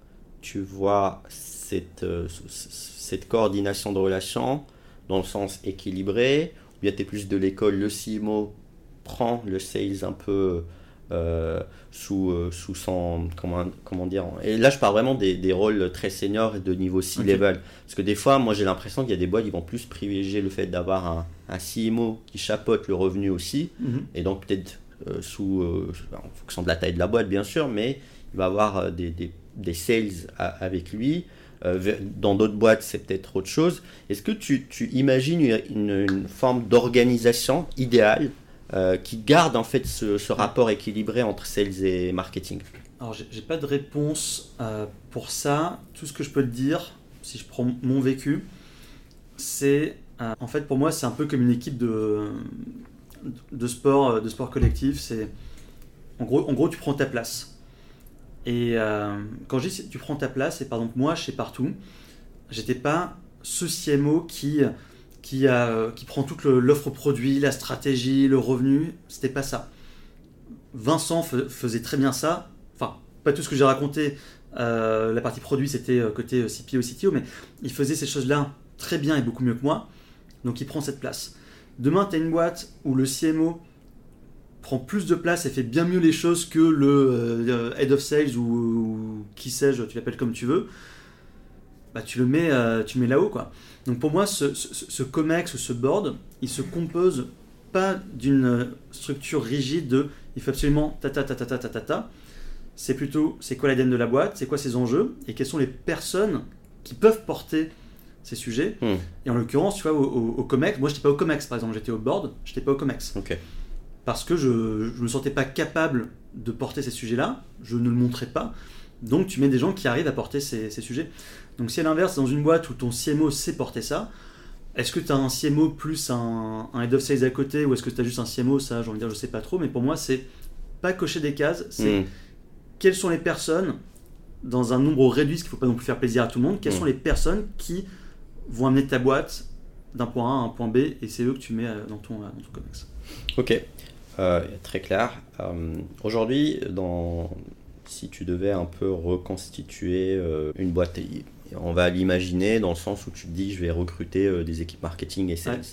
tu vois cette coordination de relations dans le sens équilibré, ou bien tu es plus de l'école, le CMO prend le sales un peu euh, sous, euh, sous son. Comment, comment dire Et là, je parle vraiment des, des rôles très seniors et de niveau C-level. Parce que des fois, moi, j'ai l'impression qu'il y a des boîtes qui vont plus privilégier le fait d'avoir un, un CMO qui chapeaute le revenu aussi, Mhm. et donc peut-être euh, sous. en fonction de la taille de la boîte, bien sûr, mais il va avoir des, des, des sales avec lui. Dans d'autres boîtes, c'est peut-être autre chose. Est-ce que tu, tu imagines une forme d'organisation idéale euh, qui garde en fait ce, rapport équilibré entre sales et marketing Alors, j'ai pas de réponse euh, pour ça. Tout ce que je peux te dire, si je prends mon vécu, c'est. euh, en fait, pour moi, c'est un peu comme une équipe de, de, sport, de sport collectif. C'est. En gros, en gros, tu prends ta place. Et quand je dis tu prends ta place, et par exemple, moi, chez Partout, j'étais pas ce CMO qui. Qui, a, qui prend toute l'offre produit, la stratégie, le revenu, c'était pas ça. Vincent faisait très bien ça, enfin, pas tout ce que j'ai raconté, euh, la partie produit c'était euh, côté euh, CPO, CTO, mais il faisait ces choses-là très bien et beaucoup mieux que moi, donc il prend cette place. Demain, tu as une boîte où le CMO prend plus de place et fait bien mieux les choses que le euh, Head of Sales ou, qui sais-je, tu l'appelles comme tu veux, bah, tu le mets, euh, mets là-haut. quoi. Donc pour moi, ce, COMEX ou ce board, il se compose pas d'une structure rigide de il faut absolument ta ta ta ta ta ta C'est plutôt c'est quoi l'ADN de la boîte, c'est quoi ses enjeux et quelles sont les personnes qui peuvent porter ces sujets. Hmm. Et en l'occurrence, tu vois, au, COMEX, moi j'étais pas au COMEX par exemple, j'étais au board, j'étais pas au COMEX. Okay. Parce que je ne me sentais pas capable de porter ces sujets-là, je ne le montrais pas. Donc tu mets des gens qui arrivent à porter ces sujets. Donc si à l'inverse, dans une boîte où ton CMO sait porter ça, est-ce que tu as un CMO plus un, un Head of Sales à côté ou est-ce que tu as juste un CMO Ça, j'ai envie de dire, je sais pas trop, mais pour moi, c'est pas cocher des cases, c'est Hmm. quelles sont les personnes, dans un nombre réduit, parce qu'il ne faut pas non plus faire plaisir à tout le monde, quelles Mm. sont les personnes qui vont amener ta boîte d'un point A à un point B et c'est eux que tu mets euh, dans ton, euh, dans ton comex. Ok, Euh, très clair. Euh, Aujourd'hui, dans... si tu devais un peu reconstituer euh, une boîte, on va l'imaginer dans le sens où tu te dis je vais recruter euh, des équipes marketing et sales. Ouais.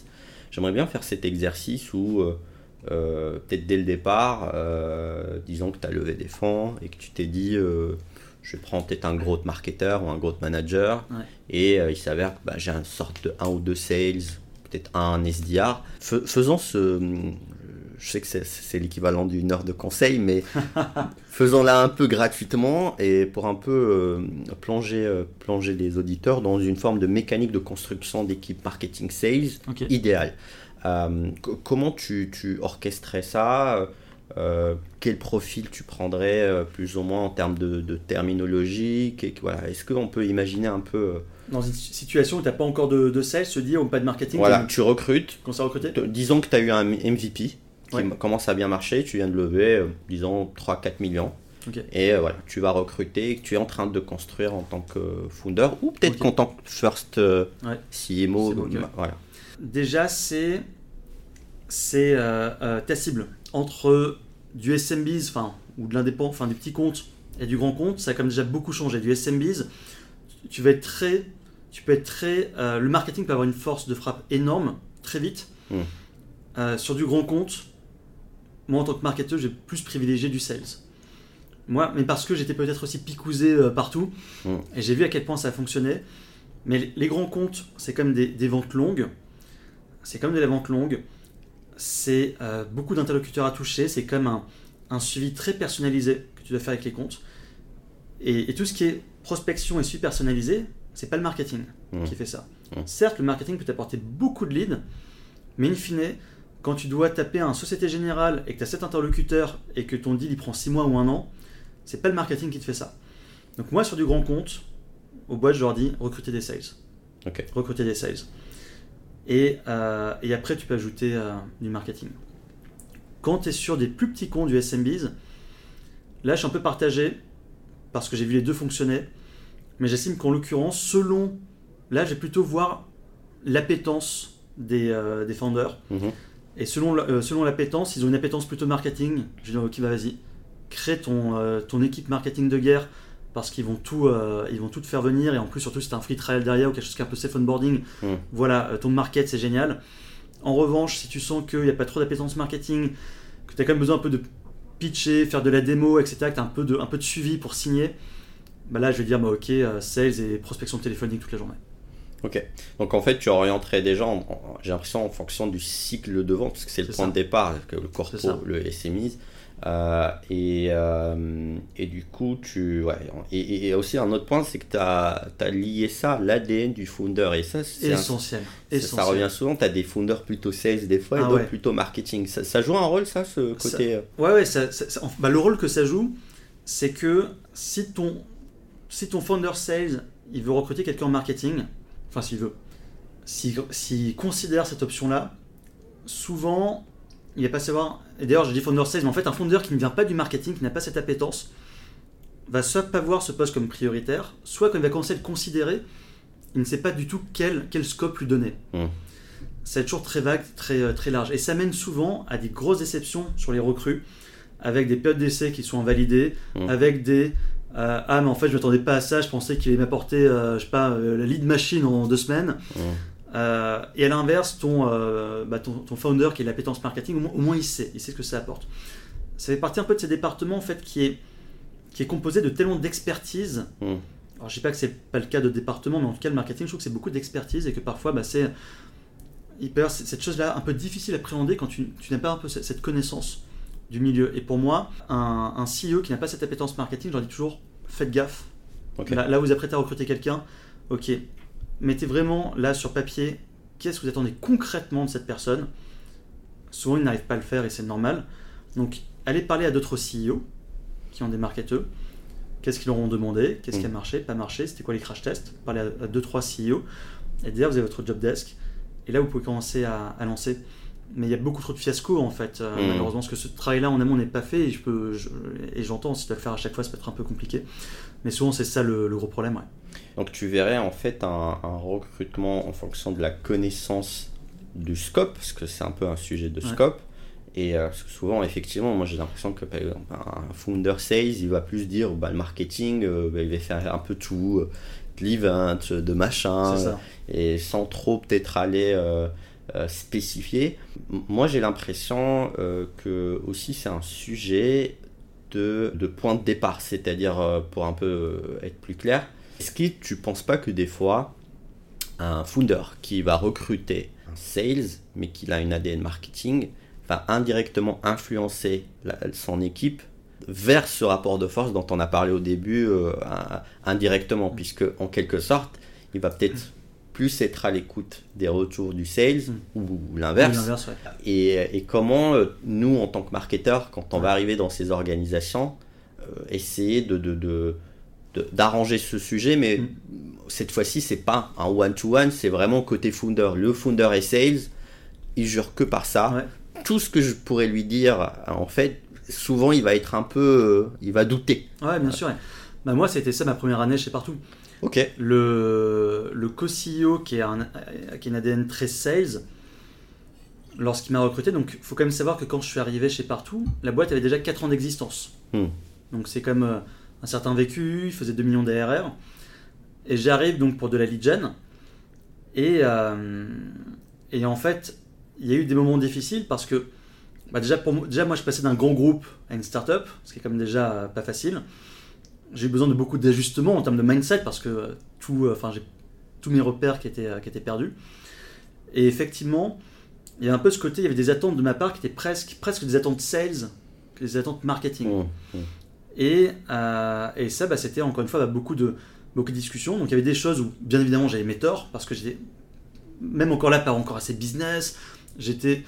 J'aimerais bien faire cet exercice où euh, euh, peut-être dès le départ, disons que tu as levé des fonds et que tu t'es dit je prends peut-être un growth marketeur ou un growth manager Ouais. et il s'avère que bah, j'ai une sorte de un ou deux sales, peut-être un SDR. Fais- faisons ce, je sais que c'est- l'équivalent d'une heure de conseil, mais faisons-la un peu gratuitement et pour un peu euh, plonger, euh, plonger les auditeurs dans une forme de mécanique de construction d'équipe marketing sales Ok. idéale. Euh, co- comment tu, tu orchestrais ça? Quel profil tu prendrais plus ou moins en termes de, de terminologie voilà. Est-ce qu'on peut imaginer un peu... Dans une situation où tu n'as pas encore de, de sales, se dire ou pas de marketing, voilà, tu recrutes, qu'on s'est recruté? Disons que tu as eu un MVP qui Ouais. commence à bien marcher, tu viens de lever, euh, disons, 3-4 millions. Et euh, voilà, tu vas recruter tu es en train de construire en tant que founder ou peut-être qu'en tant que first euh, Ouais. CMO. Bon, Voilà. Déjà, c'est c'est euh, euh, ta cible. Entre du SMBs, enfin, ou de l'indépendant, enfin, des petits comptes et du grand compte, ça a quand même déjà beaucoup changé. Du SMBs, tu vas être très. Tu peux être très. euh, le marketing peut avoir une force de frappe énorme, très vite. Mm. Euh, sur du grand compte, moi en tant que marketeur, j'ai plus privilégié du sales. Moi, mais parce que j'étais peut-être aussi picousé euh, partout, Mm. et j'ai vu à quel point ça fonctionnait. Mais les- les grands comptes, c'est comme des, des ventes longues. C'est comme de la vente longue. C'est euh, beaucoup d'interlocuteurs à toucher. C'est comme un, un suivi très personnalisé que tu dois faire avec les comptes. Et, et tout ce qui est prospection et suivi personnalisé, c'est pas le marketing Mm. qui fait ça. Mm. Certes, le marketing peut t'apporter beaucoup de leads, mais in fine, quand tu dois taper un Société Générale et que tu as 7 interlocuteurs et que ton deal il prend 6 mois ou un an, c'est pas le marketing qui te fait ça. Donc moi sur du grand compte, aux boîtes je leur dis recruter des sales. Ok. Recruter des sales. Et, euh, et après tu peux ajouter euh, du marketing. Quand tu es sur des plus petits comptes du SMBs, là je suis un peu partagé parce que j'ai vu les deux fonctionner, mais j'estime qu'en l'occurrence, selon, là je vais plutôt voir l'appétence des, euh, des founders. Mhm. Et selon, euh, selon l'appétence, ils ont une appétence plutôt marketing. Je dis, ok, bah vas-y, crée ton, euh, ton équipe marketing de guerre parce qu'ils vont, tout, euh, ils vont tout te faire venir. Et en plus, surtout, si tu un free trial derrière ou quelque chose qui est un peu safe onboarding, Mm. voilà, ton market, c'est génial. En revanche, si tu sens qu'il n'y a pas trop d'appétence marketing, que tu as quand même besoin un peu de pitcher, faire de la démo, etc., que tu as un peu, de, un peu de suivi pour signer, bah là, je vais dire, bah, ok, sales et prospection téléphonique toute la journée. Ok. Donc en fait, tu orienterais en- en- j'ai l'impression, en fonction du cycle de vente, parce que c'est le point ça. de départ, que le corpo, ça. le SMI. Euh, et, euh, et du coup, tu. Ouais. Et, aussi, un autre point, c'est que tu as, lié ça à l'ADN du founder. Et ça, c'est un- Essentiel. ça, Essentiel. ça revient souvent. Tu as des founders plutôt sales des fois et Ah d'autres ouais. plutôt marketing. Ça, ça joue un rôle, ça, ce Ça- côté. euh, Ouais, ouais, ça, ça- ça- bah, le rôle que ça joue, c'est que si ton, si ton founder sales, il veut recruter quelqu'un en marketing, enfin s'il veut, s'il considère cette option-là, souvent, il va pas savoir, et d'ailleurs je dis founder sales, mais en fait un founder qui ne vient pas du marketing, qui n'a pas cette appétence, va soit pas voir ce poste comme prioritaire, soit quand il va commencer à le considérer, il ne sait pas du tout quel, quel scope lui donner. C'est toujours très vague, très, euh, très large. Et ça mène souvent à des grosses déceptions sur les recrues, avec des périodes d'essai qui sont invalidées, Mm. avec des euh, Ah, mais en fait, je m'attendais pas à ça, je pensais qu'il allait m'apporter, euh, je sais pas, euh, la lead machine en deux semaines. Et à l'inverse, ton, bah, ton, ton founder qui est l'appétence marketing, au moins, au moins il sait, il sait ce que ça apporte. Ça fait partie un peu de ces départements en fait qui est, qui est composé de tellement d'expertise. Alors je sais pas que c'est pas le cas de département, mais en tout cas le marketing, je trouve que c'est beaucoup d'expertise et que parfois bah, c'est hyper cette chose-là un peu difficile à appréhender quand tu, tu n'as pas un peu cette connaissance du milieu. Et pour moi, un, un CEO qui n'a pas cette appétence marketing, je leur dis toujours faites gaffe. Là, là, vous apprêtez à recruter quelqu'un, ok, mettez vraiment là sur papier qu'est-ce que vous attendez concrètement de cette personne. Souvent, ils n'arrivent pas à le faire et c'est normal. Donc, allez parler à d'autres CEO qui ont des marketeurs. Qu'est-ce qu'ils leur ont demandé? Qu'est-ce qui a Mm. marché? Pas marché? C'était quoi les crash tests? Parlez à 2-3 CEO. Et derrière, vous avez votre job desk. Et là, vous pouvez commencer à, à lancer. Mais il y a beaucoup trop de fiascos en fait, euh, Mm. malheureusement, parce que ce travail-là en amont n'est pas fait et je peux je- et j'entends si tu dois le faire à chaque fois, ça peut être un peu compliqué. Mais souvent, c'est ça le, le gros problème. ouais. Donc tu verrais en fait un, un recrutement en fonction de la connaissance du scope, parce que c'est un peu un sujet de Ouais. scope. Et euh, souvent, effectivement, moi j'ai l'impression que par exemple, un founder sales, il va plus dire bah, le marketing, euh, bah, il va faire un peu tout, de l'event, de machin, et sans trop peut-être aller euh, spécifier. M- Moi j'ai l'impression euh, que aussi c'est un sujet de, de point de départ, c'est-à-dire euh, pour un peu euh, être plus clair, est-ce que tu penses pas que des fois un founder qui va recruter un sales mais qu'il a une ADN marketing va indirectement influencer son équipe vers ce rapport de force dont on a parlé au début in- indirectement puisque en quelque sorte il va peut-être plus être à l'écoute des retours du sales Mm. ou l'inverse. ouais. Et, et comment euh, nous, en tant que marketeurs, quand on va arriver dans ces organisations, euh, essayer de, d'arranger ce sujet, mais Mm. cette fois-ci, c'est pas un one-to-one, c'est vraiment côté founder. Le founder et sales, il jure que par ça. Ouais. Tout ce que je pourrais lui dire, en fait, souvent, il va être un peu, euh, il va douter. Ouais, bien sûr. Bah, moi, c'était ça ma première année chez Partout. Ok. Le, le co-CEO qui, est un- qui a une ADN très sales, lorsqu'il m'a recruté, donc il faut quand même savoir que quand je suis arrivé chez Partout, la boîte avait déjà 4 ans d'existence. Hmm. Donc c'est comme euh, un certain vécu, il faisait 2 millions d'ARR. Et j'arrive donc pour de la lead gen. Et, euh, et en fait, il y a eu des moments difficiles parce que bah déjà, pour déjà, moi, je passais d'un grand groupe à une start-up, ce qui est comme déjà euh, pas facile. J'ai eu besoin de beaucoup d'ajustements en termes de mindset parce que tout, euh, enfin, j'ai tous mes repères qui étaient, euh, qui étaient perdus. Et effectivement, il y a un peu ce côté, il y avait des attentes de ma part qui étaient presque, presque des attentes sales, des attentes marketing. Mmh, mmh. Et, euh, et ça, bah, c'était encore une fois bah, beaucoup, de, beaucoup de discussions. Donc il y avait des choses où, bien évidemment, j'avais mes torts, parce que j'étais, même encore là, pas encore assez business. J'étais.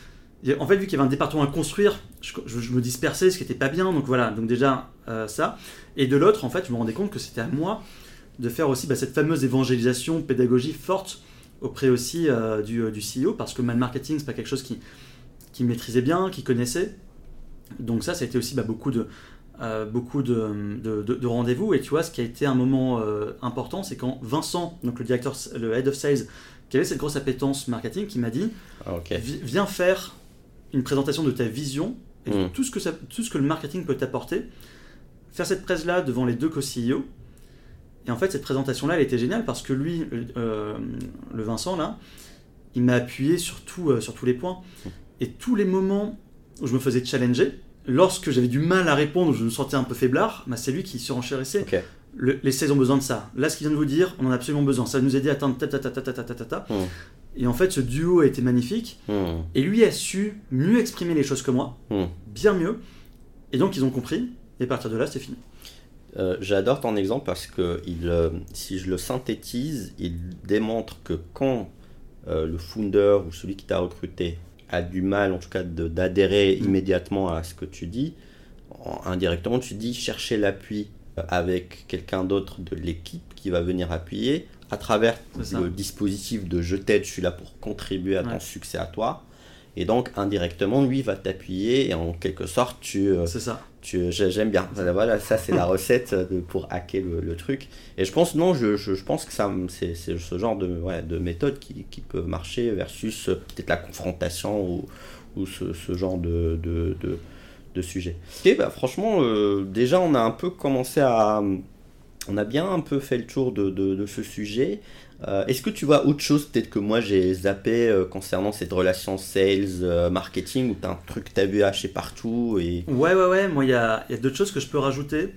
En fait, vu qu'il y avait un département à construire, je, je- je me dispersais, ce qui n'était pas bien. Donc voilà, donc déjà euh, ça. Et de l'autre, en fait, je me rendais compte que c'était à moi de faire aussi bah, cette fameuse évangélisation, pédagogie forte auprès aussi euh, du, euh, du CEO, parce que le marketing, c'est pas quelque chose qui, qui maîtrisait bien, qui connaissait. Donc ça, ça a été aussi bah, beaucoup de, euh, beaucoup de, de- de- de rendez-vous. Et tu vois, ce qui a été un moment euh, important, c'est quand Vincent, donc le directeur, le head of sales, qui avait cette grosse appétence marketing, qui m'a dit Ah, viens faire une présentation de ta vision et de Mm. tout, ce que ça- tout ce que le marketing peut t'apporter. Faire cette presse-là devant les deux co-CEO. Et en fait, cette présentation-là, elle était géniale parce que lui, euh, le Vincent, là, il m'a appuyé sur, tout, euh, sur tous les points. Et tous les moments où je me faisais challenger, lorsque j'avais du mal à répondre, où je me sentais un peu faiblard, bah, c'est lui qui surenchérissait. Ok. Le- les sales ont besoin de ça. Là, ce qu'il vient de vous dire, on en a absolument besoin. Ça va nous aider à atteindre ta ta ta ta ta ta ta ta ta. Mm. Et en fait, ce duo a été magnifique. Mmh, Et lui a su mieux exprimer les choses que moi, mmh. bien mieux. Et donc, ils ont compris. Et à partir de là, c'était fini. Euh, J'adore ton exemple parce que il, euh, si je le synthétise, il démontre que quand euh, le founder ou celui qui t'a recruté a du mal, en tout cas, d'adhérer Mm. immédiatement à ce que tu dis, en- indirectement, tu dis chercher l'appui avec quelqu'un d'autre de l'équipe qui va venir appuyer à travers le dispositif de je t'aide, je suis là pour contribuer à ton Ouais. succès à toi. Et donc, indirectement, lui va t'appuyer et en quelque sorte, tu, euh, C'est ça. tu- j'ai- J'aime bien. Voilà, ça c'est la recette de, pour hacker le, le truc. Et je pense, non, je, je, je pense que ça, c'est c'est ce genre de, ouais, de méthode qui, qui peut marcher versus euh, peut-être la confrontation ou, ou ce, ce genre de, de, de, de sujet. Ok, bah franchement, euh, déjà on a un peu commencé à. On a bien un peu fait le tour de, ce sujet. Euh, Est-ce que tu vois autre chose peut-être que moi j'ai zappé euh, concernant cette relation sales, euh, marketing, ou t'as un truc que t'as vu hacher partout et... Ouais, ouais, ouais. Moi, il y a, d'autres choses que je peux rajouter.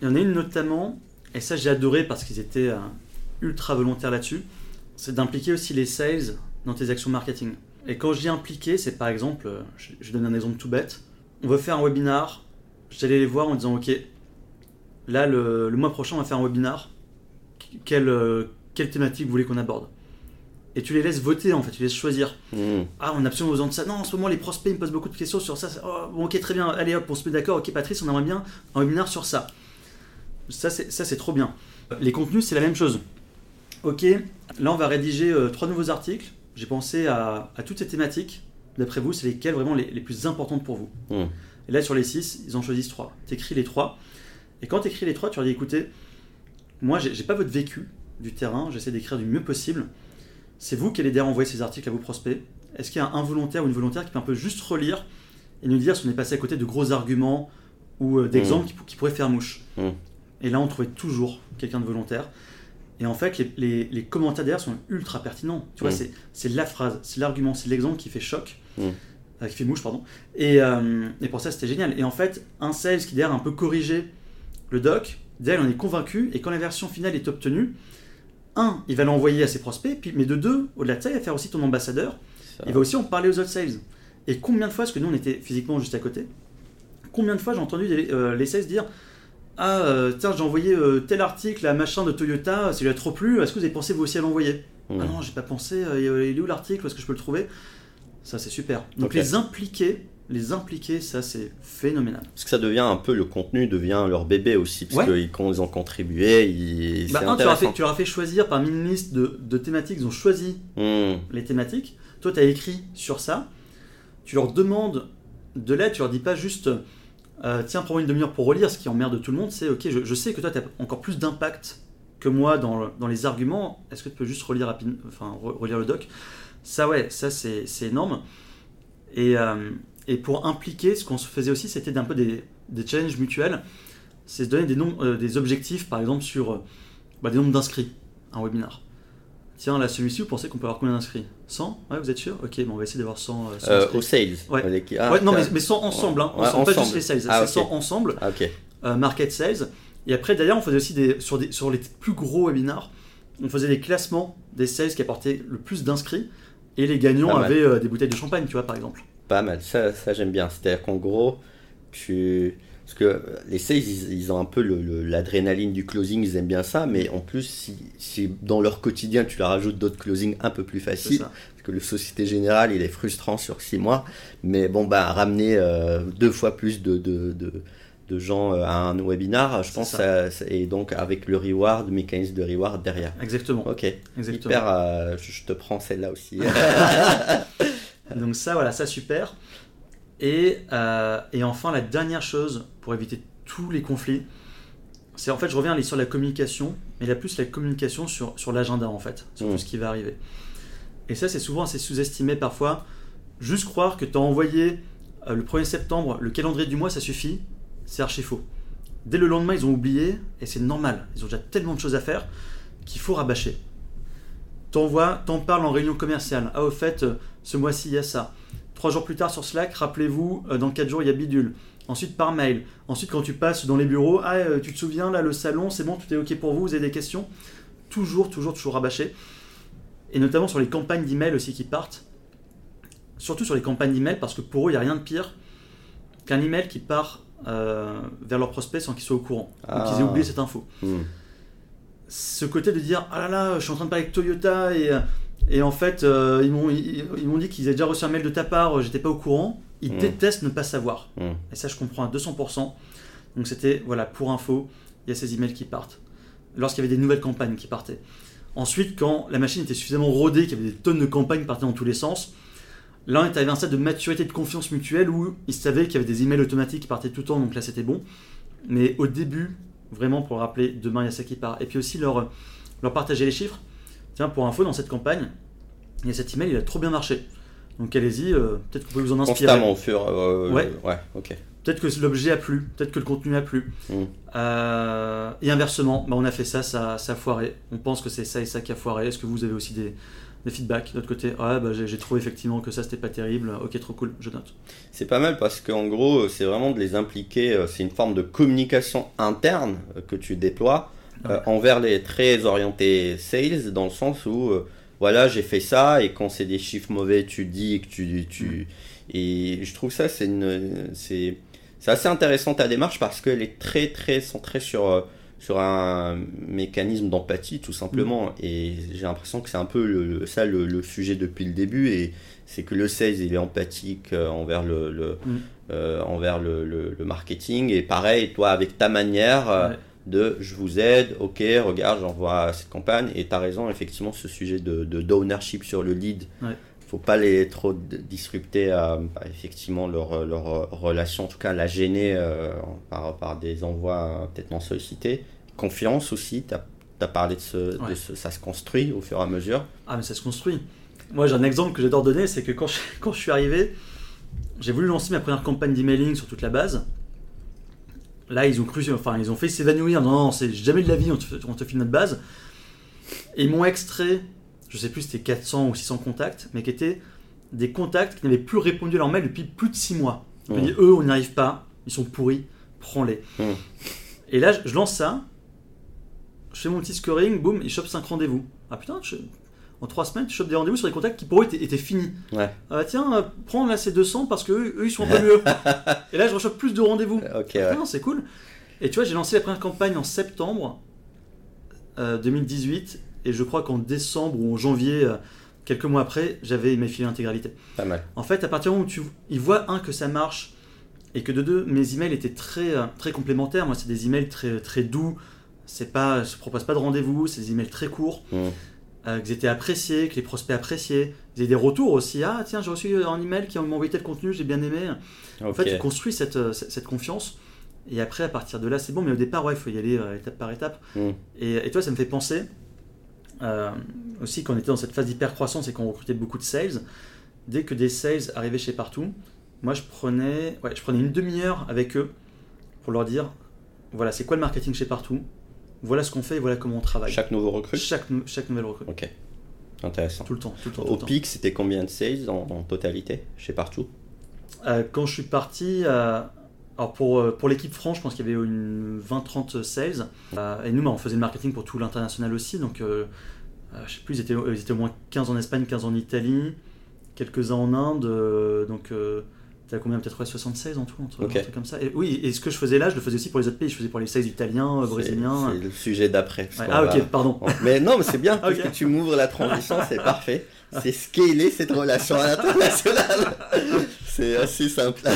Il y en a une notamment, et ça, j'ai adoré parce qu'ils étaient ultra volontaires là-dessus. C'est d'impliquer aussi les sales dans tes actions marketing. Et quand je dis impliquer, c'est par exemple, je, je donne un exemple tout bête. On veut faire un webinar. J'allais les voir en disant, ok, là, le, le mois prochain, on va faire un webinar. Quelle, euh, quelle thématique vous voulez qu'on aborde? Et tu les laisses voter, en fait, tu les laisses choisir. Hmm. Ah, on a absolument besoin de ça. Non, en ce moment, les prospects ils me posent beaucoup de questions sur ça. Oh, bon, ok, très bien. Allez hop, on se met d'accord. Ok, Patrice, on aimerait bien un webinaire sur ça. Ça, c'est, ça, c'est trop bien. Les contenus, c'est la même chose. Ok, là, on va rédiger euh, trois nouveaux articles. J'ai pensé à, à toutes ces thématiques. D'après vous, c'est lesquelles vraiment les, les plus importantes pour vous? Hmm. Et là, sur les six, ils en choisissent trois. Tu écris les trois. Et quand tu écris les trois, tu leur dis écoutez, moi, j'ai, pas votre vécu du terrain. J'essaie d'écrire du mieux possible. C'est vous qui allez derrière envoyer ces articles à vos prospects. Est-ce qu'il y a un volontaire ou une volontaire qui peut un peu juste relire et nous dire si on est passé à côté de gros arguments ou euh, d'exemples qui, qui pourraient faire mouche? Mm. Et là, on trouvait toujours quelqu'un de volontaire. Et en fait, les, les- les commentaires derrière sont ultra pertinents. Tu vois, Mm. c'est, la phrase, c'est l'argument, c'est l'exemple qui fait choc, euh, qui fait mouche, pardon. Et, euh, et pour ça, c'était génial. Et en fait, un sales qui derrière a un peu corrigé le doc, derrière, on est convaincu. Et quand la version finale est obtenue, un, il va l'envoyer à ses prospects, puis, mais de deux, au-delà de ça, il va faire aussi ton ambassadeur. Il va aussi en parler aux autres sales. Et combien de fois, parce que nous on était physiquement juste à côté, combien de fois j'ai entendu les, euh, les sales dire Ah, euh, tiens, j'ai envoyé euh, tel article à machin de Toyota, ça lui a trop plu, est-ce que vous avez pensé vous aussi à l'envoyer? Ah non, j'ai pas pensé, il est où l'article, est-ce que je peux le trouver? Ça, c'est super. Donc les impliquer, les impliquer, ça, c'est phénoménal. Parce que ça devient un peu le contenu devient leur bébé aussi parce Ouais. que quand ils ont contribué, ils... Bah, un, tu leur, as fait, tu leur as fait choisir parmi une liste de, de thématiques, ils ont choisi Hmm. les thématiques. Toi, tu as écrit sur ça. Tu leur demandes de l'aide, tu leur dis pas juste euh, tiens, prends-moi une demi-heure pour relire, ce qui emmerde tout le monde. C'est ok, je, je sais que toi, tu as encore plus d'impact que moi dans, le- dans les arguments. Est-ce que tu peux juste relire, rapide- enfin, re- relire le doc? Ça, ouais, ça, c'est c'est énorme. Et, euh, et pour impliquer, ce qu'on se faisait aussi, c'était d'un peu des, des challenges mutuels. C'est se donner des, noms, euh, des objectifs, par exemple, sur euh, bah, des nombres d'inscrits à un webinar. Tiens, là, celui-ci, vous pensez qu'on peut avoir combien d'inscrits? 100 Ouais, vous êtes sûr? Ok, bon, on va essayer d'avoir 100, euh, 100 Euh, inscrits. au sales. Ouais. Ah, ouais, non, mais, mais 100 ensemble, hein, Ouais, ensemble, pas juste les sales, Ah, c'est ok. 100 ensemble, Ah, ok. euh, market sales. Et après, d'ailleurs, on faisait aussi des, sur, des, sur les plus gros webinars, on faisait des classements des sales qui apportaient le plus d'inscrits, et les gagnants avaient euh, des bouteilles de champagne, tu vois, par exemple. Pas mal, ça, ça j'aime bien. C'est-à-dire qu'en gros, tu... Parce que les sales, ils, ils ont un peu le- le- l'adrénaline du closing, ils aiment bien ça, mais en plus, si, si dans leur quotidien, tu leur ajoutes d'autres closings un peu plus faciles, parce que le Société Générale, il est frustrant sur six mois, mais bon, bah, ramener euh, deux fois plus de, de, de, de gens euh, à un webinar, je pense, ça. ça, ça- et donc avec le reward, mécanisme de reward derrière. Exactement. Ok, exactement. hyper, euh, je je te prends celle-là aussi. Donc ça, voilà, ça super. Et, euh, et enfin, la dernière chose pour éviter tous les conflits, c'est en fait, je reviens sur la communication, mais là plus la communication sur, sur l'agenda en fait, sur tout ce qui va arriver. Et ça, c'est souvent assez sous-estimé parfois. Juste croire que tu as envoyé euh, le 1er septembre le calendrier du mois, ça suffit, c'est archi faux. Dès le lendemain, ils ont oublié, et c'est normal, ils ont déjà tellement de choses à faire qu'il faut rabâcher. T'envoies, t'en parles en réunion commerciale. Ah, au fait, euh, ce mois-ci, il y a ça. Trois jours plus tard sur Slack, rappelez-vous, euh, dans quatre jours, il y a bidule. Ensuite, par mail. Ensuite, quand tu passes dans les bureaux, ah, euh, tu te souviens, là, le salon, c'est bon, tout est OK pour vous, vous avez des questions Toujours, toujours, toujours rabâcher. Et notamment sur les campagnes d'email aussi qui partent. Surtout sur les campagnes d'email, parce que pour eux, il n'y a rien de pire qu'un email qui part euh, vers leurs prospects sans qu'ils soient au courant. Ou Ah. qu'ils aient oublié cette info Hmm. Ce côté de dire ah là là je suis en train de parler avec Toyota et, et en fait euh, ils m'ont ils, ils m'ont dit qu'ils avaient déjà reçu un mail de ta part j'étais pas au courant. Ils Mm. détestent ne pas savoir. Hmm. et ça je comprends à 200% donc c'était voilà pour info il y a ces emails qui partent. Lorsqu'il y avait des nouvelles campagnes qui partaient. Ensuite quand la machine était suffisamment rodée qu'il y avait des tonnes de campagnes qui partaient dans tous les sens là on était arrivé à un stade de maturité de confiance mutuelle où ils savaient qu'il y avait des emails automatiques qui partaient tout le temps donc là c'était bon. Mais au début vraiment pour rappeler demain il y a ça qui part et puis aussi leur, leur partager les chiffres tiens pour info dans cette campagne il y a cet email il a trop bien marché donc allez-y euh, peut-être que vous pouvez vous en inspirer Constamment au fur. euh, Ouais. ouais, ok. peut-être que l'objet a plu peut-être que le contenu a plu Mm. Euh, et inversement bah, on a fait ça, ça ça a foiré on pense que c'est ça et ça qui a foiré est-ce que vous avez aussi des, des feedbacks de l'autre côté ouais bah, j'ai trouvé effectivement que ça c'était pas terrible ok trop cool je note C'est pas mal parce qu'en gros, c'est vraiment de les impliquer. euh, C'est une forme de communication interne euh, que tu déploies euh, envers les très orientés sales, dans le sens où, euh, voilà, j'ai fait ça, et quand c'est des chiffres mauvais, tu dis que tu. tu Et je trouve ça, c'est une. C'est assez intéressant ta démarche parce qu'elle est très, très centrée sur. Sur un mécanisme d'empathie tout simplement et j'ai l'impression que c'est un peu le, ça le, le sujet depuis le début et c'est que le sales il est empathique euh, envers le, le, Mm. euh, envers le, marketing et pareil toi avec ta manière euh, Ouais. de je vous aide ok regarde j'envoie cette campagne et tu as raison effectivement ce sujet de de- d'ownership sur le lead Ouais. Faut pas les trop disrupter euh, bah, effectivement leur, leur euh, relation en tout cas la gêner euh, par, par des envois euh, peut-être non sollicités confiance aussi tu as, parlé de, ce, de Ouais. ce- ça se construit au fur et à mesure Ah, mais ça se construit. Moi, j'ai un exemple que j'adore donner, c'est que quand je, quand je suis arrivé, j'ai voulu lancer ma première campagne d'emailing sur toute la base. Là, ils ont cru, enfin, ils ont fait s'évanouir. Non, non, c'est jamais de la vie, on te, on te file notre base. Et ils m'ont extrait, je sais plus, c'était 400 ou 600 contacts, mais qui étaient des contacts qui n'avaient plus répondu à leur mail depuis plus de 6 mois. Je Mmh. dis, eux, on n'y arrive pas, ils sont pourris, prends-les. Mmh. Et là, je- je lance ça, je fais mon petit scoring, boum, ils chopent 5 rendez-vous. Ah putain, je- en 3 semaines, tu chopes des rendez-vous sur des contacts qui pour eux étaient, étaient finis. ouais Ah bah tiens, euh, prends là ces 200 parce que eux, eux, ils sont un peu mieux. Et là, je rechoppe plus de rendez-vous. ok Ah, ouais. c'est cool. Et tu vois, j'ai lancé la première campagne en septembre euh, 2018 Et je crois qu'en décembre ou en janvier, euh, quelques mois après, j'avais emailfilé l'intégralité. Pas mal. En fait, à partir du moment où tu, ils voient, un, que ça marche, et que de deux, mes emails étaient très, euh, très complémentaires. Moi, c'est des emails très, très doux. C'est pas, je propose pas de rendez-vous, c'est des emails très courts, Mm. euh, que étaient appréciés, que les prospects appréciaient. Ils avaient des retours aussi. Ah, tiens, j'ai reçu un email qui m'a envoyé tel contenu, j'ai bien aimé. En fait, tu construis cette, cette cette confiance. Et après, à partir de là, c'est bon. Mais au départ, ouais, il faut y aller euh, étape par étape. Mm. Et, et toi, ça me fait penser euh, aussi qu'on était dans cette phase d'hyper-croissance et qu'on recrutait beaucoup de sales. Dès que des sales arrivaient chez Partout, moi, je prenais, ouais, je prenais une demi-heure avec eux pour leur dire voilà, c'est quoi le marketing chez Partout? Voilà ce qu'on fait et voilà comment on travaille. Chaque nouveau recrue? Chaque, chaque nouvelle recrue. Ok. Intéressant. Tout le temps, tout le temps. Au pic, c'était combien de sales en, en totalité chez Partout? Euh, quand je suis parti, euh, alors pour, euh, pour l'équipe France, je pense qu'il y avait une 20-30 sales. Euh, et nous, bah, on faisait le marketing pour tout l'international aussi. Donc, euh, euh, je sais plus, ils étaient, ils étaient au moins 15 en Espagne, 15 en Italie, quelques-uns en Inde. euh, donc, euh, t'as combien? Peut-être ouais, 76 en tout, un truc, Ok. un truc comme ça. Et, oui, et ce que je faisais là, je le faisais aussi pour les autres pays. Je faisais pour les sales italiens, brésiliens. C'est le sujet d'après. Ouais, ah, va- ok, pardon. Mais non, mais c'est bien, Ok. puisque tu m'ouvres la transition, c'est parfait. C'est scaler cette relation à l'international. C'est assez simple.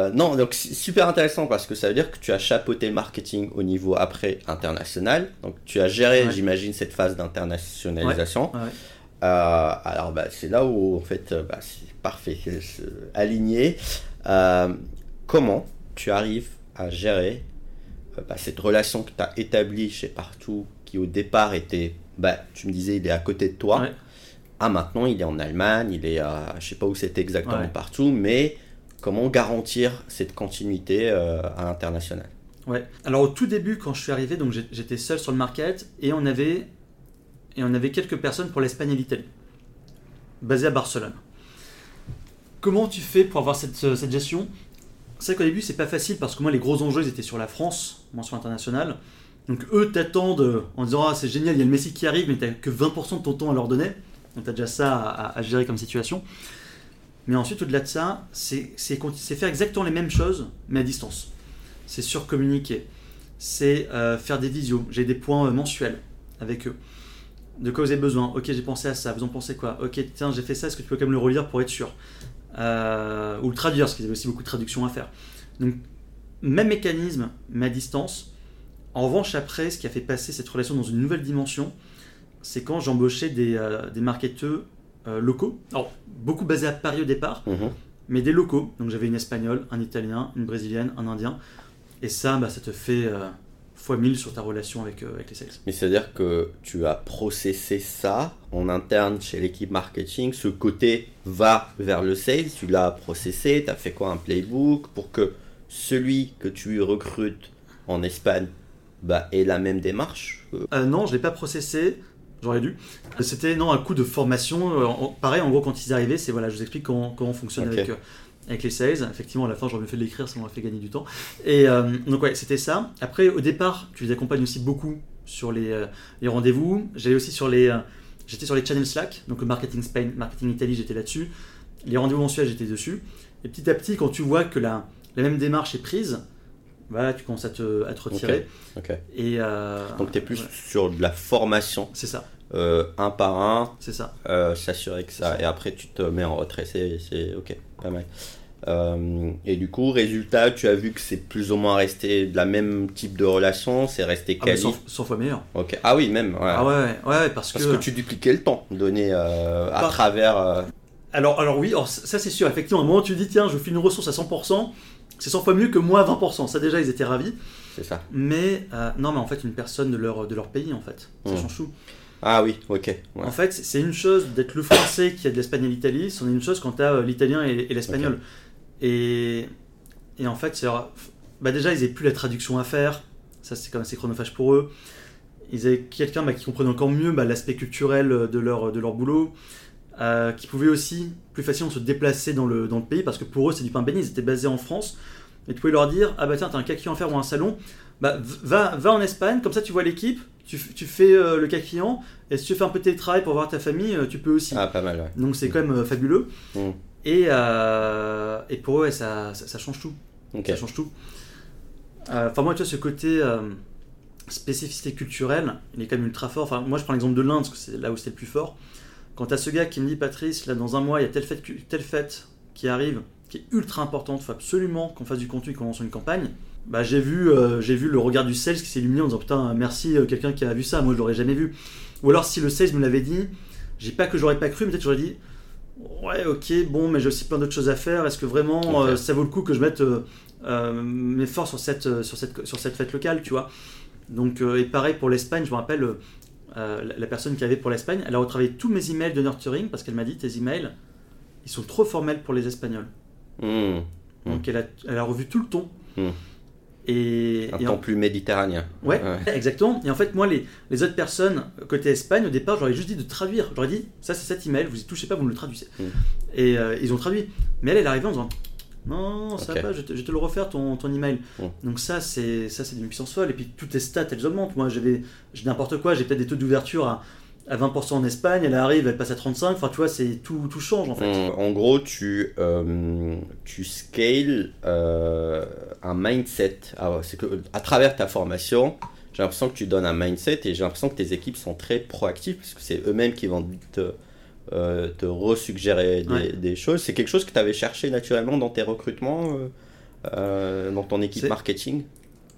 Euh, non, donc c'est super intéressant parce que ça veut dire que tu as chapeauté le marketing au niveau après international. Donc tu as géré, Ouais. j'imagine, cette phase d'internationalisation. Ouais, ouais. Euh, alors bah, c'est là où en fait euh, bah, c'est parfait, aligné. Euh, comment tu arrives à gérer bah, cette relation que tu as établie chez Partout, qui au départ était, bah, tu me disais, il est à côté de toi. Ah maintenant il est en Allemagne, il est à, je sais pas où c'est exactement Ouais. partout, mais comment garantir cette continuité euh, à l'international? Ouais. Alors au tout début, quand je suis arrivé, donc j'étais seul sur le market et on avait et on avait quelques personnes pour l'Espagne et l'Italie, basées à Barcelone. Comment tu fais pour avoir cette, cette gestion? C'est vrai qu'au début, c'est pas facile parce que moi, les gros enjeux, ils étaient sur la France, moi sur l'international. Donc eux t'attendent en disant ah c'est génial, il y a le Messi qui arrive, mais t'as que 20% de ton temps à leur donner. Donc t'as déjà ça à, gérer comme situation. Mais ensuite, au-delà de ça, c'est faire exactement les mêmes choses, mais à distance c'est surcommuniquer, c'est euh, faire des visios. J'ai des points euh, mensuels avec eux. De quoi vous avez besoin? Ok, j'ai pensé à ça. Vous en pensez quoi? Ok, tiens, j'ai fait ça. Est-ce que tu peux quand même le relire pour être sûr? Euh, Ou le traduire, parce qu'ils avaient aussi beaucoup de traductions à faire. Donc, même mécanisme, mais à distance. En revanche, après, ce qui a fait passer cette relation dans une nouvelle dimension, c'est quand j'embauchais des, euh, des marketeurs euh, locaux. Alors, beaucoup basés à Paris au départ, Mhm. mais des locaux. Donc j'avais une espagnole, un italien, une brésilienne, un indien. Et ça, bah, ça te fait euh, fois 1000 sur ta relation avec, euh, avec les sales. Mais c'est-à-dire que tu as processé ça en interne chez l'équipe marketing. Ce côté va vers le sales, tu l'as processé, tu as fait quoi Un playbook pour que celui que tu recrutes en Espagne bah, ait la même démarche? Non, je l'ai pas processé. J'aurais dû. C'était non un coup de formation. Euh, pareil, en gros, quand ils arrivaient, c'est voilà, je vous explique comment, comment on fonctionne avec, euh, avec les sales. Effectivement, à la fin, j'aurais mieux fait de l'écrire, ça m'aurait fait gagner du temps. Et euh, donc ouais, c'était ça. Après, au départ, tu les accompagnes aussi beaucoup sur les, euh, les rendez-vous. J'allais aussi sur les, euh, j'étais sur les channels Slack, donc le marketing Spain, marketing Italie, j'étais là-dessus. Les rendez-vous mensuels, j'étais dessus. Et petit à petit, quand tu vois que la, la même démarche est prise, voilà, tu commences à te, à te retirer. Et euh, Donc tu es plus ouais, sur de la formation, c'est ça, euh, un par un, c'est ça. euh, s'assurer que ça, et après tu te mets en retrait, c'est c'est- ok, pas mal. Euh, et du coup, résultat, tu as vu que c'est plus ou moins resté de la même type de relation, c'est resté Ah, mais quali. 100, 100 fois meilleur. Ok. Ah oui, même. ouais. Ah ouais, ouais, ouais, parce, Parce que. que tu dupliquais le temps donné euh, à Par- travers. Alors, alors oui, alors, ça c'est sûr. Effectivement, à un moment tu dis tiens, je file une ressource à 100%, c'est 100 fois mieux que moi à 20%. Ça déjà, ils étaient ravis. c'est ça. Mais non, mais en fait, une personne de leur, de leur pays, en fait, ça Mm. change tout. Ah oui, ok. ouais. En fait, c'est une chose d'être le français qui a de l'espagnol et l'Italie, c'en est une chose quand tu as l'italien et, et l'espagnol. Et, et en fait, bah déjà, ils n'avaient plus la traduction à faire. Ça, c'est quand même assez chronophage pour eux. Ils avaient quelqu'un bah, qui comprenait encore mieux bah, l'aspect culturel de leur, de leur boulot, euh, qui pouvait aussi plus facilement se déplacer dans le, dans le pays, parce que pour eux, c'est du pain béni. Ils étaient basés en France. Et tu pouvais leur dire Ah bah tiens, t'as un kaki en faire ou un salon, bah va, va en Espagne, comme ça tu vois l'équipe, tu, fais euh, le client, et si tu fais un peu de télétravail pour voir ta famille, euh, tu peux aussi. Ah, pas mal, ouais. Donc c'est quand même euh, fabuleux. Mm. Et, euh, et pour eux, ouais, ça, ça, ça change tout. Ça change tout. Enfin, moi, tu vois, ce côté. spécificité culturelle, il est quand même ultra fort. Enfin, moi, je prends l'exemple de l'Inde, parce que c'est là où c'était le plus fort. Quand tu as ce gars qui me dit, Patrice, là, dans un mois, il y a telle fête, telle fête qui arrive, qui est ultra importante, il faut absolument qu'on fasse du contenu et qu'on lance une campagne. Bah, j'ai vu, euh, j'ai vu le regard du sales qui s'est illuminé en disant putain merci euh, quelqu'un qui a vu ça, moi je l'aurais jamais vu. Ou alors si le sales me l'avait dit, j'ai pas que j'aurais pas cru, mais peut-être j'aurais dit ouais ok bon mais j'ai aussi plein d'autres choses à faire. Est-ce que vraiment euh, ça vaut le coup que je mette mes forces sur cette, sur cette sur cette fête locale, tu vois? Donc et pareil pour l'Espagne, je me rappelle la, la personne qui avait pour l'Espagne, elle a retravaillé tous mes emails de nurturing parce qu'elle m'a dit tes emails ils sont trop formels pour les Espagnols. Hmm. Donc elle a, elle a revu tout le ton. Hmm. Et, Un et temps en- plus méditerranéen. ouais, exactement. Et en fait, moi, les, les autres personnes côté Espagne, au départ, j'aurais juste dit de traduire. J'aurais dit, ça c'est cet email, vous y touchez pas, vous me le traduisez. Hmm. Et euh, ils ont traduit. Mais elle, elle est arrivée en disant, non, ça va pas, je vais te, le refaire ton, ton email. Hmm. Donc ça, c'est ça, c'est d'une puissance folle. Et puis toutes tes stats, elles augmentent. Moi, j'avais j'ai n'importe quoi, j'ai peut-être des taux d'ouverture à, à 20% en Espagne, elle arrive, elle passe à 35. Enfin, tu vois, c'est tout, tout change en fait. En, en gros, tu, euh, tu scales euh, un mindset. Ah ouais, c'est que à travers ta formation, j'ai l'impression que tu donnes un mindset et j'ai l'impression que tes équipes sont très proactives parce que c'est eux-mêmes qui vont te, euh, te resuggérer des, Ouais. des choses. C'est quelque chose que tu avais cherché naturellement dans tes recrutements, euh, dans ton équipe marketing?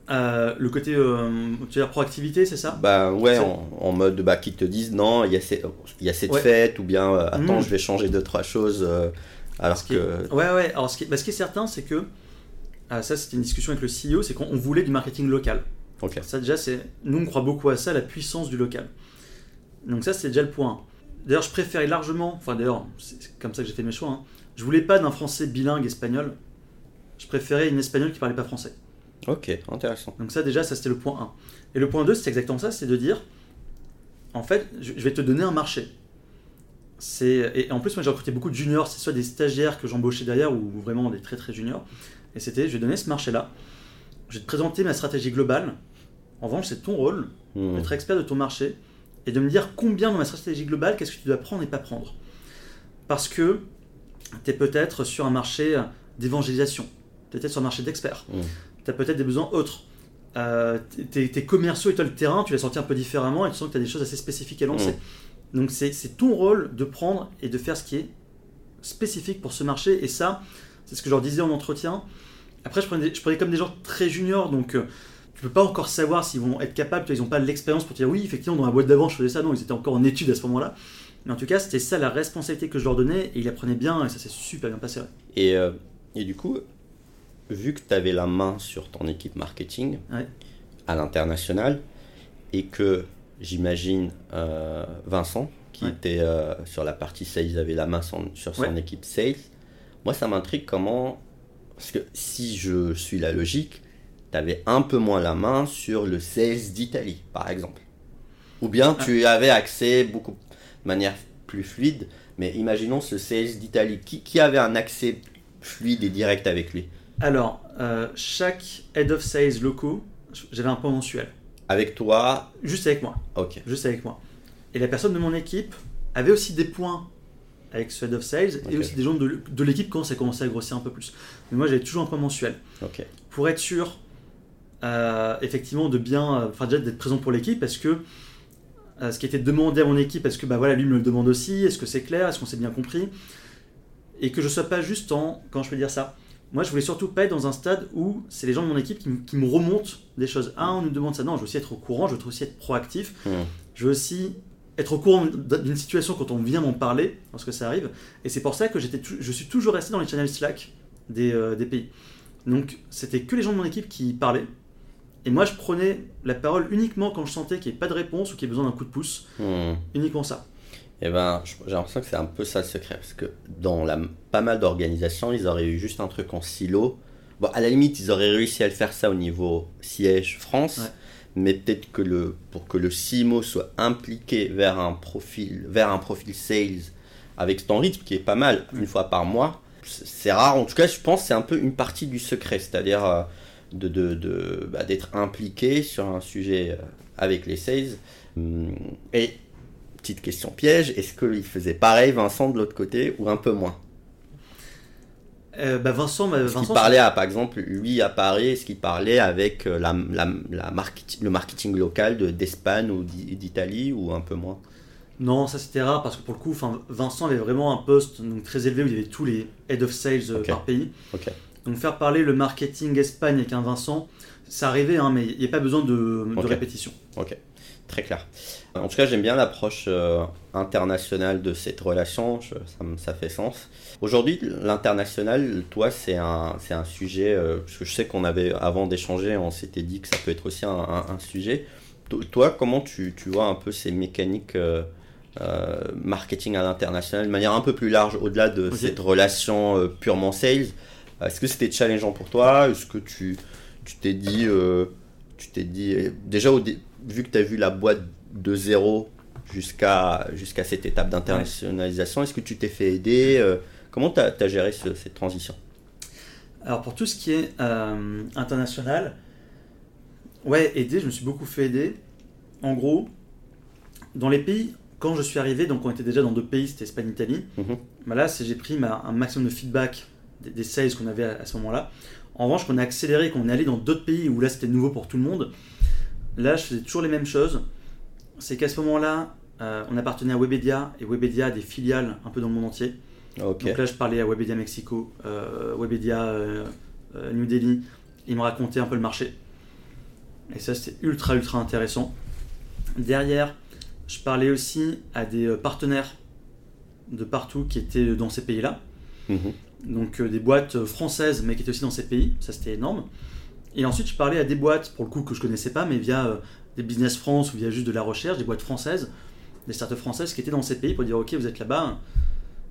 Euh, le côté, euh, tu veux dire proactivité, c'est ça? Bah ouais, en, en mode bah, qui te disent non, il y a, ces- il y a cette Ouais. fête ou bien euh, attends, Mm. je vais changer deux trois choses alors Ce est- que Ouais, ouais. Alors, ce qui est, bah, ce qui est certain, c'est que ah, ça, c'était une discussion avec le CEO, c'est qu'on on voulait du marketing local. ok. Ça, déjà, c'est nous, on croit beaucoup à ça, la puissance du local. Donc ça, c'est déjà le point. D'ailleurs, je préférais largement, enfin d'ailleurs, c'est c'est comme ça que j'ai fait mes choix. hein. Je voulais pas d'un français bilingue espagnol. Je préférais une espagnole qui parlait pas français. Ok, intéressant. Donc ça déjà, ça c'était le point 1. Et le point 2, c'est exactement ça, c'est de dire, en fait, je vais te donner un marché. Et en plus, moi j'ai recruté beaucoup de juniors, c'est soit des stagiaires que j'embauchais derrière ou vraiment des très très juniors. Et c'était, je vais donner ce marché-là, je vais te présenter ma stratégie globale. En revanche, c'est ton rôle Hmm. d'être expert de ton marché et de me dire combien dans ma stratégie globale, qu'est-ce que tu dois prendre et pas prendre. Parce que tu es peut-être sur un marché d'évangélisation, tu es peut-être sur un marché d'experts, Mm. Tu as peut-être des besoins autres. Euh, tes, tes commerciaux et toi le terrain, tu les senti un peu différemment et tu sens que tu as des choses assez spécifiques à lancer. Donc c'est ton rôle de prendre et de faire ce qui est spécifique pour ce marché. Et ça, c'est ce que je leur disais en entretien. Après, je prenais, je prenais comme des gens très juniors, donc euh, tu peux pas encore savoir s'ils vont être capables, ils n'ont pas l'expérience pour te dire oui, effectivement, dans la boîte d'avant, je faisais ça. Non, ils étaient encore en études à ce moment-là. Mais en tout cas, c'était ça la responsabilité que je leur donnais et ils la prenaient bien et ça s'est super bien passé. ouais. Et, euh, et du coup, vu que tu avais la main sur ton équipe marketing Ouais. à l'international et que j'imagine euh, Vincent, qui Ouais. était euh, sur la partie sales, avait la main son- sur son Ouais. équipe sales, moi ça m'intrigue comment. Parce que si je suis la logique, tu avais un peu moins la main sur le sales d'Italie, par exemple. Ou bien tu avais accès beaucoup de manière plus fluide, mais imaginons ce sales d'Italie. Qui, qui avait un accès fluide et direct avec lui? Alors, euh, chaque head of sales locaux, j'avais un point mensuel, Avec toi, juste avec moi. ok. juste avec moi. Et la personne de mon équipe avait aussi des points avec ce head of sales et aussi des gens de, de l'équipe quand ça commençait à grossir un peu plus. Mais moi j'avais toujours un point mensuel Ok. pour être sûr euh, effectivement de bien, euh, enfin déjà d'être présent pour l'équipe parce que euh, ce qui était demandé à mon équipe, est-ce que bah voilà lui me le demande aussi, est-ce que c'est clair, est-ce qu'on s'est bien compris et que je sois pas juste en, quand je peux dire ça, moi je voulais surtout pas être dans un stade où c'est les gens de mon équipe qui, me- qui me remontent des choses. Ah on nous demande ça, non je veux aussi être au courant, je veux aussi être proactif Hmm. je veux aussi être au courant d'une situation quand on vient m'en parler, lorsque ça arrive. Et c'est pour ça que j'étais je suis toujours resté dans les channels Slack des, euh, des pays. Donc c'était que les gens de mon équipe qui parlaient. Et moi je prenais la parole uniquement quand je sentais qu'il n'y ait pas de réponse ou qu'il y ait besoin d'un coup de pouce. Hmm. Uniquement ça. Eh ben, j'ai l'impression que c'est un peu ça le secret, parce que dans la, pas mal d'organisations, ils auraient eu juste un truc en silo. Bon, à la limite, ils auraient réussi à le faire ça au niveau siège France, Ouais. mais peut-être que le, pour que le CMO soit impliqué vers un profil, vers un profil sales avec ton rythme qui est pas mal, une fois par mois, c'est rare. En tout cas, je pense que c'est un peu une partie du secret, c'est-à-dire euh, de, de, de- bah, d'être impliqué sur un sujet euh, avec les sales. Hum, Et petite question piège, est-ce qu'il faisait pareil Vincent de l'autre côté ou un peu moins Euh, bah, Vincent, bah, Vincent qu'il parlait à, par exemple, lui à Paris, est-ce qu'il parlait avec euh, la, la, la market- le marketing local de- d'Espagne ou d'I- d'Italie ou un peu moins Non, ça c'était rare parce que pour le coup, enfin, Vincent avait vraiment un poste donc, très élevé où il y avait tous les head of sales euh, par pays. Ok. Donc faire parler le marketing Espagne avec un Vincent, ça arrivait, hein, mais il n'y a pas besoin de, de répétition. Ok, très clair. En tout cas, j'aime bien l'approche euh, internationale de cette relation, je- ça, fait sens. Aujourd'hui, l'international, toi, c'est un, c'est un sujet, euh, parce que je sais qu'on avait, avant d'échanger, on s'était dit que ça peut être aussi un, un- un sujet. To- Toi, comment tu, tu vois un peu ces mécaniques euh, euh, marketing à l'international de manière un peu plus large, au-delà de cette relation purement sales? Est-ce que c'était challengeant pour toi? Est-ce que tu tu t'es dit, tu t'es dit, euh, déjà au vu que tu as vu la boîte de zéro jusqu'à jusqu'à cette étape d'internationalisation, est-ce que tu t'es fait aider euh, Comment tu as, géré ce- cette transition? Alors pour tout ce qui est euh, international, ouais, aider, je me suis beaucoup fait aider. En gros, dans les pays, quand je suis arrivé, donc on était déjà dans deux pays, c'était Espagne, Italie. Mhm. Bah là, j'ai pris ma- un maximum de feedback des, des sales qu'on avait à, à ce moment-là. En revanche, qu'on a accéléré, qu'on est allé dans d'autres pays où là c'était nouveau pour tout le monde, là je faisais toujours les mêmes choses. C'est qu'à ce moment-là, euh, on appartenait à Webedia et Webedia a des filiales un peu dans le monde entier. Donc là, je parlais à Webedia Mexico, euh, Webedia euh, New Delhi. Ils me racontaient un peu le marché. Et ça, c'était ultra, ultra intéressant. Derrière, je parlais aussi à des partenaires de partout qui étaient dans ces pays-là. Mhm. Donc des boîtes françaises, mais qui étaient aussi dans ces pays. Ça, c'était énorme. Et ensuite, je parlais à des boîtes, pour le coup, que je connaissais pas, mais via des Business France ou via juste de la recherche, des boîtes françaises, des startups françaises qui étaient dans ces pays pour dire, OK, vous êtes là-bas,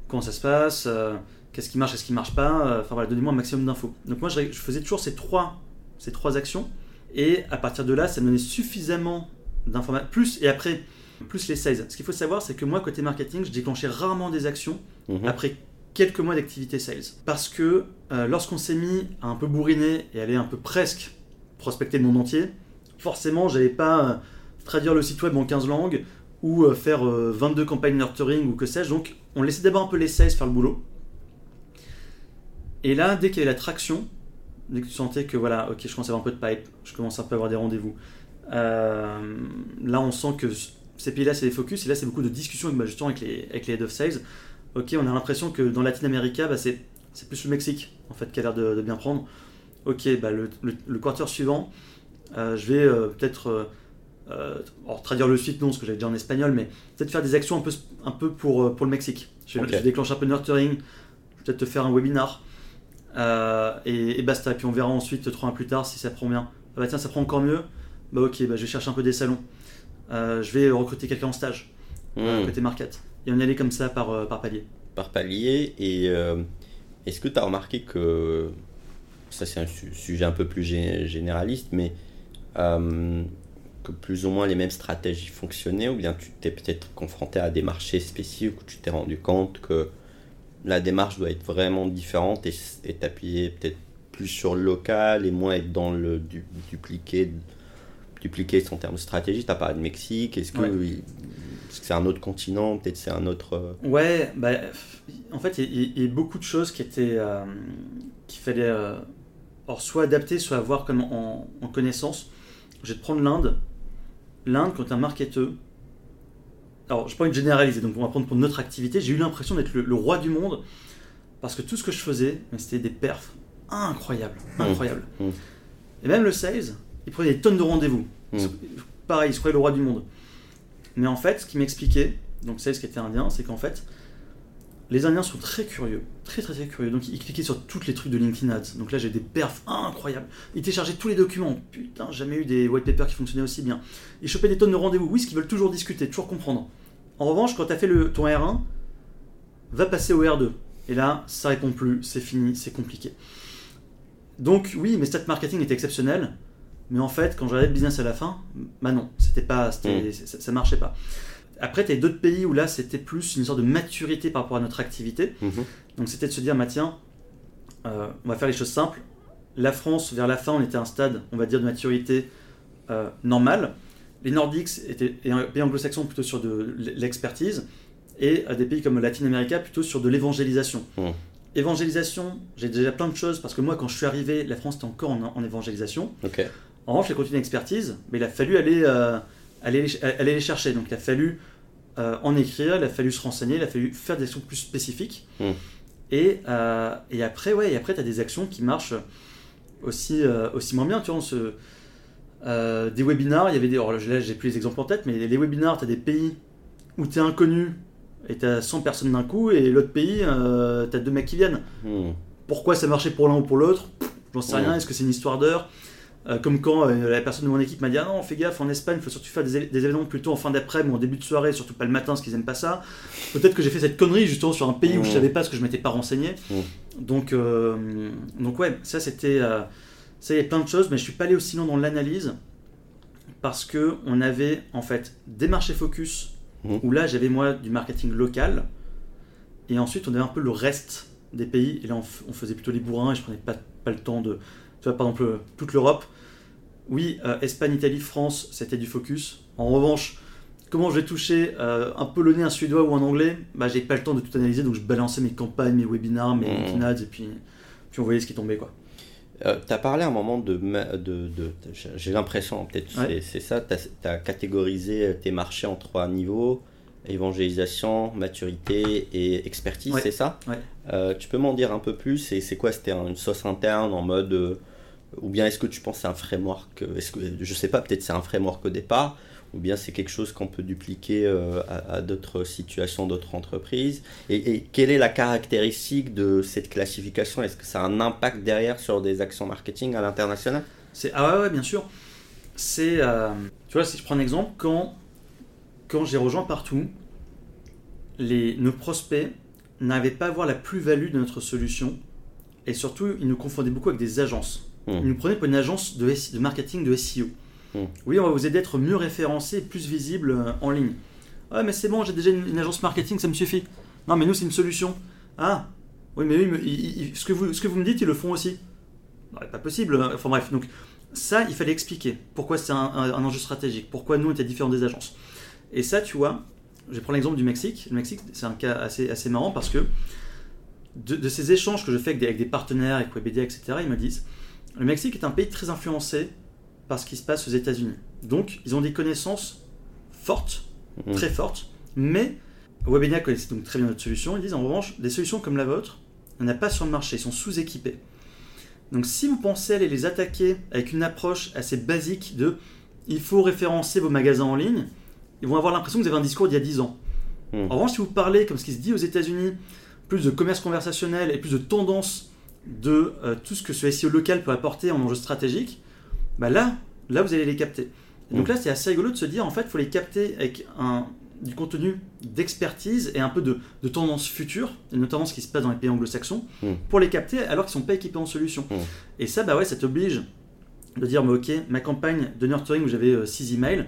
comment ça se passe, euh, qu'est-ce qui marche, qu'est-ce qui marche pas, euh, enfin voilà, donnez-moi un maximum d'infos. Donc moi, je, je faisais toujours ces trois, ces trois actions, et à partir de là, ça me donnait suffisamment d'informations, plus, et après, plus les sales. Ce qu'il faut savoir, c'est que moi, côté marketing, je déclenchais rarement des actions Mhm. après quelques mois d'activité sales. Parce que euh, lorsqu'on s'est mis à un peu bourriner et aller un peu presque prospecter le monde entier, forcément, j'allais pas euh, traduire le site web en 15 langues ou euh, faire euh, 22 campagnes nurturing ou que sais-je. Donc, on laissait d'abord un peu les sales faire le boulot. Et là, dès qu'il y avait la traction, dès que tu sentais que voilà, ok, je commence à avoir un peu de pipe, je commence un peu à avoir des rendez-vous. euh, là, on sent que ces pays-là, c'est des focus, et là, c'est beaucoup de discussions bah, justement avec les, avec les head of sales. Ok, on a l'impression que dans Latin America, bah, c'est plus le Mexique en fait qui a l'air de, bien prendre. Ok, bah, le, le, le quarter suivant, euh, je vais euh, peut-être euh, euh, traduire le suite, non, ce que j'avais déjà en espagnol, mais peut-être faire des actions un peu, un peu pour, euh, pour le Mexique. Je, vais- Ok. je déclenche un peu de nurturing, je vais peut-être te faire un webinar, euh, et, et basta. Et puis on verra ensuite, trois mois plus tard, si ça prend bien. Ah bah tiens, ça prend encore mieux. Bah ok, bah, je vais chercher un peu des salons. Euh, je vais recruter quelqu'un en stage, euh, Mhm. côté market. Et on y allait comme ça par, euh, par palier. Par palier. Et euh, est-ce que tu as remarqué que, ça c'est un su- sujet un peu plus gé- généraliste, mais euh, que plus ou moins les mêmes stratégies fonctionnaient, ou bien tu t'es peut-être confronté à des marchés spécifiques où tu t'es rendu compte que la démarche doit être vraiment différente et, t'appuyer peut-être plus sur le local et moins être dans le du, dupliqué dupliquer en termes de stratégie. Tu as parlé de Mexique, est-ce que Ouais. c'est un autre continent, peut-être c'est un autre... euh, Ouais, bah, en fait, il y, a- il y a beaucoup de choses qui étaient euh, qu'il fallait euh, soit adapter, soit avoir comme en, en connaissance. Je vais te prendre l'Inde. L'Inde, quand tu es un marketeur, alors je pas de généraliser, donc on va prendre pour notre activité, j'ai eu l'impression d'être le, le roi du monde parce que tout ce que je faisais, c'était des perfs incroyables, Mmh. incroyables. Mmh. Et même le sales, il prenait des tonnes de rendez-vous. Mmh. Pareil, il se croyait le roi du monde. Mais en fait, ce qui m'expliquait, donc sales qui était indien, c'est qu'en fait, les Indiens sont très curieux, très très très curieux. Donc ils cliquaient sur toutes les trucs de LinkedIn Ads. Donc là j'ai des perfs incroyables. Ils téléchargeaient tous les documents. Putain, jamais eu des white papers qui fonctionnaient aussi bien. Ils chopaient des tonnes de rendez-vous. Oui, ce qu'ils veulent toujours discuter, toujours comprendre. En revanche, quand tu as fait le, ton R1, va passer au R2. Et là, ça répond plus, c'est fini, c'est compliqué. Donc oui, mes stats marketing étaient exceptionnels, mais en fait, quand j'avais le business à la fin, bah non, c'était pas, c'était, ça, ça marchait pas. Après, tu as d'autres pays où là, c'était plus une sorte de maturité par rapport à notre activité. Mhm. Donc c'était de se dire, bah tiens, euh, on va faire les choses simples. La France, vers la fin, on était à un stade, on va dire, de maturité euh, normale. Les Nordiques étaient et un pays anglo-saxon plutôt sur de l'expertise, et euh, des pays comme Latin America plutôt sur de l'évangélisation. Mhm. évangélisation, j'ai déjà plein de choses parce que moi, quand je suis arrivé, la France était encore en, en évangélisation. En revanche, j'ai continué l'expertise, mais il a fallu aller, euh, aller, les- aller les chercher. Donc, il a fallu euh, en écrire, il a fallu se renseigner, il a fallu faire des actions plus spécifiques. Mm. Et, euh, et après, ouais, et après, tu as des actions qui marchent aussi, euh, aussi moins bien. Tu vois, on se- euh, des webinars, il y avait des. alors là, j'ai plus les exemples en tête, mais les webinars, tu as des pays où tu es inconnu et tu as 100 personnes d'un coup, et l'autre pays, euh, tu as deux mecs qui viennent. Hmm. Pourquoi ça marchait pour l'un ou pour l'autre? J'en sais Ouais. rien. Est-ce que c'est une histoire d'heure Euh, Comme quand euh, la personne de mon équipe m'a dit Ah non, fais gaffe, en Espagne, il faut surtout faire des, événements plutôt en fin d'après-midi ou en début de soirée, surtout pas le matin, parce qu'ils aiment pas ça. Peut-être que j'ai fait cette connerie justement sur un pays où je savais pas ce que je m'étais pas renseigné. Donc, euh, donc ouais, ça c'était. ça, il y a plein de choses, mais je suis pas allé aussi loin dans l'analyse parce que on avait en fait des marchés focus où là j'avais moi du marketing local et ensuite on avait un peu le reste des pays et là on, faisait plutôt les bourrins et je prenais pas, pas le temps de tu vois par exemple euh, toute l'Europe oui euh, Espagne Italie France c'était du focus en revanche comment je vais toucher euh, un polonais un suédois ou un anglais bah j'ai pas le temps de tout analyser donc je balançais mes campagnes mes webinars mes ads et puis puis on voyait ce qui tombait quoi Euh, tu as parlé à un moment de. de, de- j'ai- l'impression, peut-être Ouais. c'est- ça, tu as, catégorisé tes marchés en trois niveaux évangélisation, maturité et expertise, Ouais. c'est ça? Ouais. Euh, Tu peux m'en dire un peu plus c'est quoi? C'était un- une sauce interne en mode. Ou bien est-ce que tu penses que c'est un framework euh, est-ce Je sais pas, peut-être c'est un framework au départ ou bien c'est quelque chose qu'on peut dupliquer euh, à, d'autres situations, d'autres entreprises et, quelle est la caractéristique de cette classification? Est-ce que ça a un impact derrière sur des actions marketing à l'international? Ah ouais, bien sûr. Euh, tu vois si je prends un exemple quand quand j'ai rejoint partout les nos prospects n'arrivaient pas à voir la plus-value de notre solution et surtout ils nous confondaient beaucoup avec des agences. Hmm. Ils nous prenaient pour une agence de, marketing de SEO. Hmm. Oui, on va vous aider à être mieux référencé et plus visible euh, en ligne. Ah mais c'est bon, j'ai déjà une, une agence marketing, ça me suffit. Non mais nous c'est une solution. Ah oui mais oui, mais ce, que vous, ce que vous me dites ils le font aussi. Non, pas possible. Enfin bref, donc ça, il fallait expliquer pourquoi c'est un, un- un enjeu stratégique, pourquoi nous on était différents des agences. Et ça, tu vois, je vais prendre l'exemple du Mexique. Le Mexique, c'est un cas assez, assez marrant parce que de, de ces échanges que je fais avec des, avec des partenaires, avec Webedia, etc., ils me disent le Mexique est un pays très influencé par ce qui se passe aux États-Unis. Donc, ils ont des connaissances fortes, Mhm. très fortes, mais Webedia connaissait donc très bien notre solution. Ils disent en revanche, des solutions comme la vôtre, on n'a pas sur le marché, ils sont sous-équipés. Donc si vous pensez aller les attaquer avec une approche assez basique de il faut référencer vos magasins en ligne, ils vont avoir l'impression que vous avez un discours d'il y a 10 ans. Hmm. En revanche, si vous parlez, comme ce qui se dit aux États-Unis, plus de commerce conversationnel et plus de tendance de euh, tout ce que ce SEO local peut apporter en enjeu stratégique, bah là, là vous allez les capter. Et donc Mm. là, c'est assez rigolo de se dire, en fait, il faut les capter avec un, du contenu d'expertise et un peu de, de tendance future, et notamment ce qui se passe dans les pays anglo-saxons, Mm. pour les capter alors qu'ils ne sont pas équipés en solution. Mm. Et ça, bah ouais, ça t'oblige de dire, bah, ok, ma campagne de nurturing où j'avais 6 emails,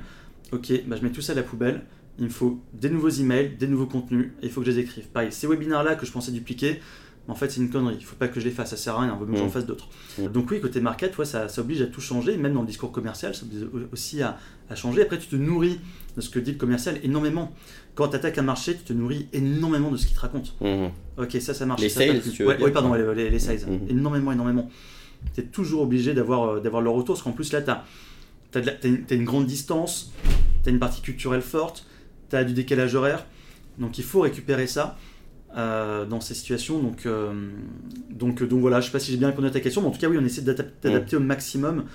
ok, bah, je mets tout ça à la poubelle, il me faut des nouveaux emails, des nouveaux contenus, et il faut que je les écrive. Pareil, ces webinaires-là que je pensais dupliquer, mais en fait c'est une connerie, il faut pas que je les fasse, ça sert à rien, il vaut mieux que j'en Mm. fasse d'autres. Mm. Donc oui, côté market, ouais, ça, ça oblige à tout changer, même dans le discours commercial, ça oblige aussi à, à changer. Après, tu te nourris de ce que dit le commercial énormément. Quand tu attaques un marché, tu te nourris énormément de ce qu'il te raconte. Mhm. Ok, ça, ça marche. Les ça, sales, tu veux ouais, dire. ouais, pardon, les, les- les sales. Énormément, énormément. Tu es toujours obligé d'avoir euh, d'avoir le retour, parce qu'en plus, là, tu as, une, t'as une grande distance, tu as une partie culturelle forte, tu as du décalage horaire. Donc, il faut récupérer ça euh, dans ces situations. Donc, euh, donc, donc voilà, je sais pas si j'ai bien répondu à ta question, mais en tout cas, oui, on essaie d'adap- d'adapter au maximum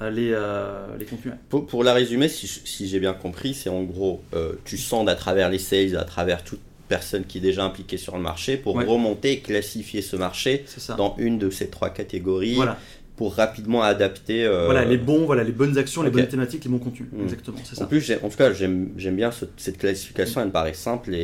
euh, les, euh, les contenus. Pour, pour la résumer, si, j'ai bien compris, c'est en gros, tu sondes à travers les sales, à travers toute personne qui est déjà impliquée sur le marché pour Ouais. remonter et classifier ce marché dans une de ces trois catégories Voilà. Pour rapidement adapter. euh, voilà, les bons, voilà, les bonnes actions, les bonnes thématiques, les bons contenus. Mm. Exactement, c'est En ça. plus, j'ai- en tout cas, j'aime j'aime bien ce- cette classification, elle me paraît simple et,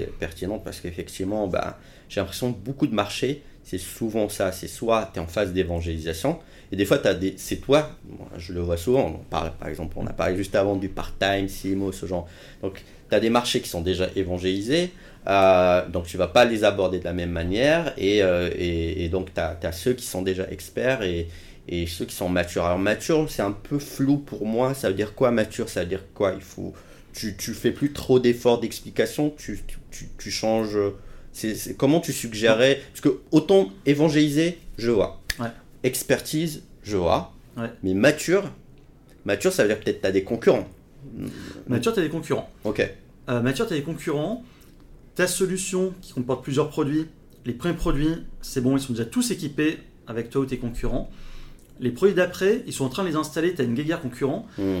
et pertinente parce qu'effectivement, bah, j'ai l'impression que beaucoup de marchés, c'est souvent ça. C'est soit tu es en phase d'évangélisation et des fois, t'as des- c'est toi, moi, je le vois souvent, on parle, par exemple, on a parlé juste avant du part-time, CMO, ce genre. Donc, tu as des marchés qui sont déjà évangélisés. Euh, donc tu vas pas les aborder de la même manière et, euh, et, et donc tu as, ceux qui sont déjà experts et, et ceux qui sont matures. Alors mature, c'est un peu flou pour moi. Ça veut dire quoi mature? Ça veut dire quoi? Il faut, tu, tu fais plus trop d'efforts d'explication. Tu, tu, tu, tu changes comment tu suggérerais? Parce que autant évangéliser, je vois. Ouais. Expertise, je vois. Ouais. Mais mature, mature, ça veut dire peut-être que tu as des concurrents. Mature, tu as des concurrents. Ok. Euh, Mature, tu as des concurrents. Ta solution qui comporte plusieurs produits, les premiers produits, c'est bon, ils sont déjà tous équipés avec toi ou tes concurrents. Les produits d'après, ils sont en train de les installer, tu as une guéguerre concurrent. Hmm.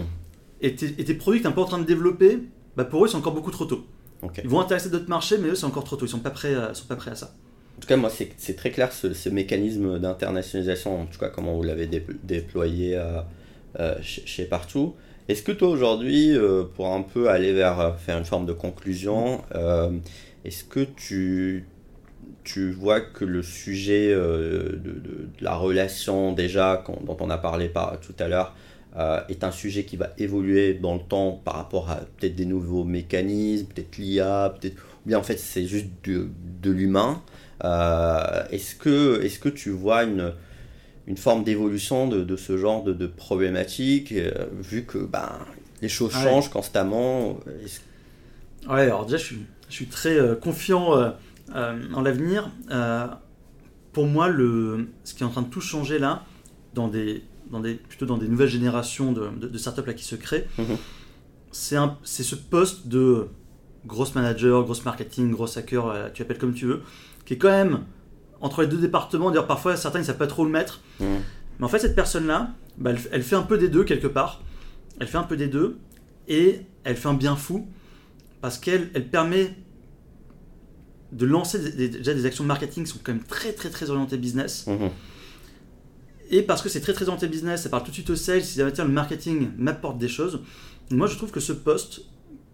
Et tes, et tes produits que tu es un peu en train de développer, bah pour eux, c'est encore beaucoup trop tôt. Ils vont intéresser d'autres marchés, mais eux, c'est encore trop tôt. Ils sont pas prêts, à- sont pas prêts à ça. En tout cas, moi, c'est c'est très clair ce, ce mécanisme d'internationalisation, en tout cas, comment vous l'avez dé- déployé euh, euh, chez, chez Partout. Est-ce que toi, aujourd'hui, euh, pour un peu aller vers euh, faire une forme de conclusion, euh, est-ce que tu, tu vois que le sujet de, la relation, déjà, dont on a parlé par, tout à l'heure, est un sujet qui va évoluer dans le temps par rapport à peut-être des nouveaux mécanismes, peut-être l'IA, peut-être ou bien en fait c'est juste de, de l'humain. Est-ce que est-ce que tu vois une une forme d'évolution de, de ce genre de, de problématique euh, vu que ben les choses Ouais. changent constamment Est-ce- Ouais, alors déjà, je suis, je suis très euh, confiant euh, euh, en l'avenir. Euh, pour moi, le, ce qui est en train de tout changer là, dans des, dans des, plutôt dans des nouvelles générations de, de, de startups là, qui se créent, Mhm. c'est un- c'est ce poste de grosse manager, grosse marketing, gros hacker, euh, tu appelles comme tu veux, qui est quand même entre les deux départements. D'ailleurs, parfois, certains ne savent pas trop le mettre. Mhm. Mais en fait, cette personne-là, bah, elle, elle fait un peu des deux quelque part. Elle fait un peu des deux et elle fait un bien fou parce qu'elle elle permet de lancer des- des- déjà des actions de marketing qui sont quand même très très très orientées business. Mhm. Et parce que c'est très très orienté business, ça parle tout de suite au sales, si ah, le marketing m'apporte des choses. Moi je trouve que ce poste,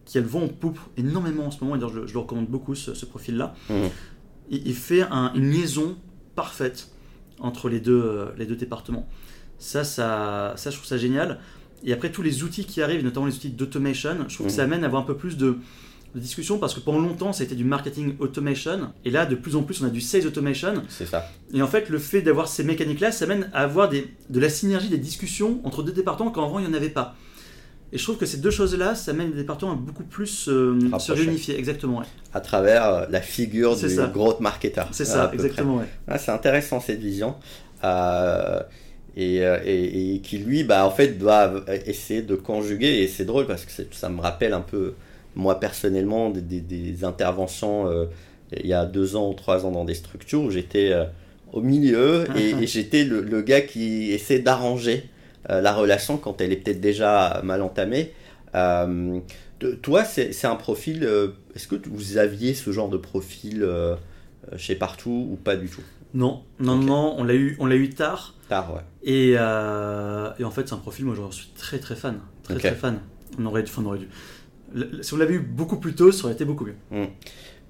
qui a le vent en poupe énormément en ce moment, et d'ailleurs je, le- je le recommande beaucoup ce, ce profil-là, Mhm. Il, il fait un- une liaison parfaite entre les deux, euh, les deux départements. Ça, ça, ça, je trouve ça génial. Et après, tous les outils qui arrivent, notamment les outils d'automation, je trouve que ça amène à avoir un peu plus de, de discussion parce que pendant longtemps, ça a été du marketing automation. Et là, de plus en plus, on a du sales automation. c'est ça Et en fait, le fait d'avoir ces mécaniques-là, ça amène à avoir des, de la synergie, des discussions entre deux départements quand avant, il n'y en avait pas. Et je trouve que ces deux choses-là, ça amène les départements à beaucoup plus euh, se réunifier. Exactement, ouais. à travers euh, la figure du ça. gros marketeur C'est ça, exactement, ouais. Ah, c'est intéressant cette vision. Euh, et, et- et qui lui, bah, en fait, doit essayer de conjuguer. Et c'est drôle parce que ça me rappelle un peu, moi personnellement, des, des- des interventions il y a deux ans ou trois ans dans des structures où j'étais au milieu et, et j'étais le, le gars qui essaie d'arranger la relation quand elle est peut-être déjà mal entamée. Euh, toi, c'est un profil. euh, Est-ce que vous aviez ce genre de profil euh, chez Partout ou pas du tout? Non, non, non, on l'a eu, on l'a eu tard. Tard, ouais. Et, euh, et en fait, c'est un profil, moi, j'en suis très très fan. Très très fan. On aurait, enfin, on aurait dû. Si on l'avait eu beaucoup plus tôt, ça aurait été beaucoup mieux. Mais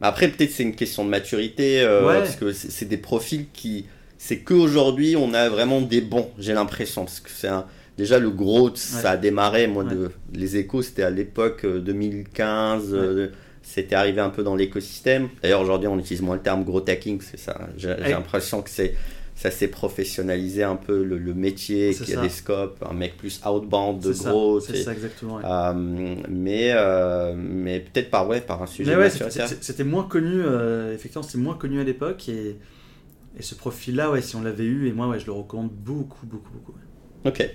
Après, peut-être c'est une question de maturité, euh, Ouais. parce que c'est des profils qui. C'est qu'aujourd'hui, on a vraiment des bons, j'ai l'impression. Parce que c'est un. Déjà, le gros, ça a démarré. Moi, de, les échos, c'était à l'époque euh, 2015. euh, c'était arrivé un peu dans l'écosystème. D'ailleurs, aujourd'hui, on utilise moins le terme gros hacking. Ça. J'ai l'impression que c'est. Ça s'est professionnalisé un peu le, le métier, qu'il y a ça. des scopes, un mec plus outbound de gros. C'est ça, exactement. ouais. Euh, mais euh, mais peut-être par, ouais, par un sujet ouais, c'était- c'était moins connu, euh, effectivement, c'était moins connu à l'époque. Et, et ce profil-là, ouais, si on l'avait eu, et moi, ouais, je le recommande beaucoup, beaucoup, beaucoup. Ok.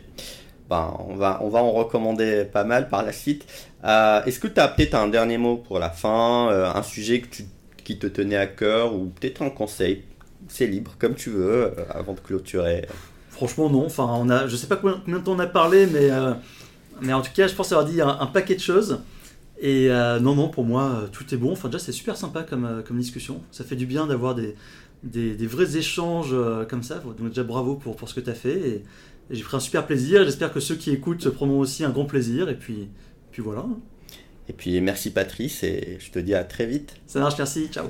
Ben, on, va, on va en recommander pas mal par la suite. Euh, Est-ce que tu as peut-être un dernier mot pour la fin, euh, un sujet que tu, qui te tenait à cœur ou peut-être un conseil? C'est libre, comme tu veux, euh, avant de clôturer. Franchement, non. Enfin, on a, je sais pas combien, combien de temps on a parlé, mais, mais en tout cas, je pense avoir dit un, un paquet de choses. Et non, non, pour moi, tout est bon. Enfin, déjà, c'est super sympa comme, comme discussion. Ça fait du bien d'avoir des, des, des vrais échanges euh, comme ça. Donc, déjà, bravo pour, pour ce que tu as fait. Et, et j'ai pris un super plaisir. J'espère que ceux qui écoutent prendront aussi un grand plaisir. Et puis, puis voilà. Et puis merci Patrice et je te dis à très vite. Ça marche, merci. Ciao.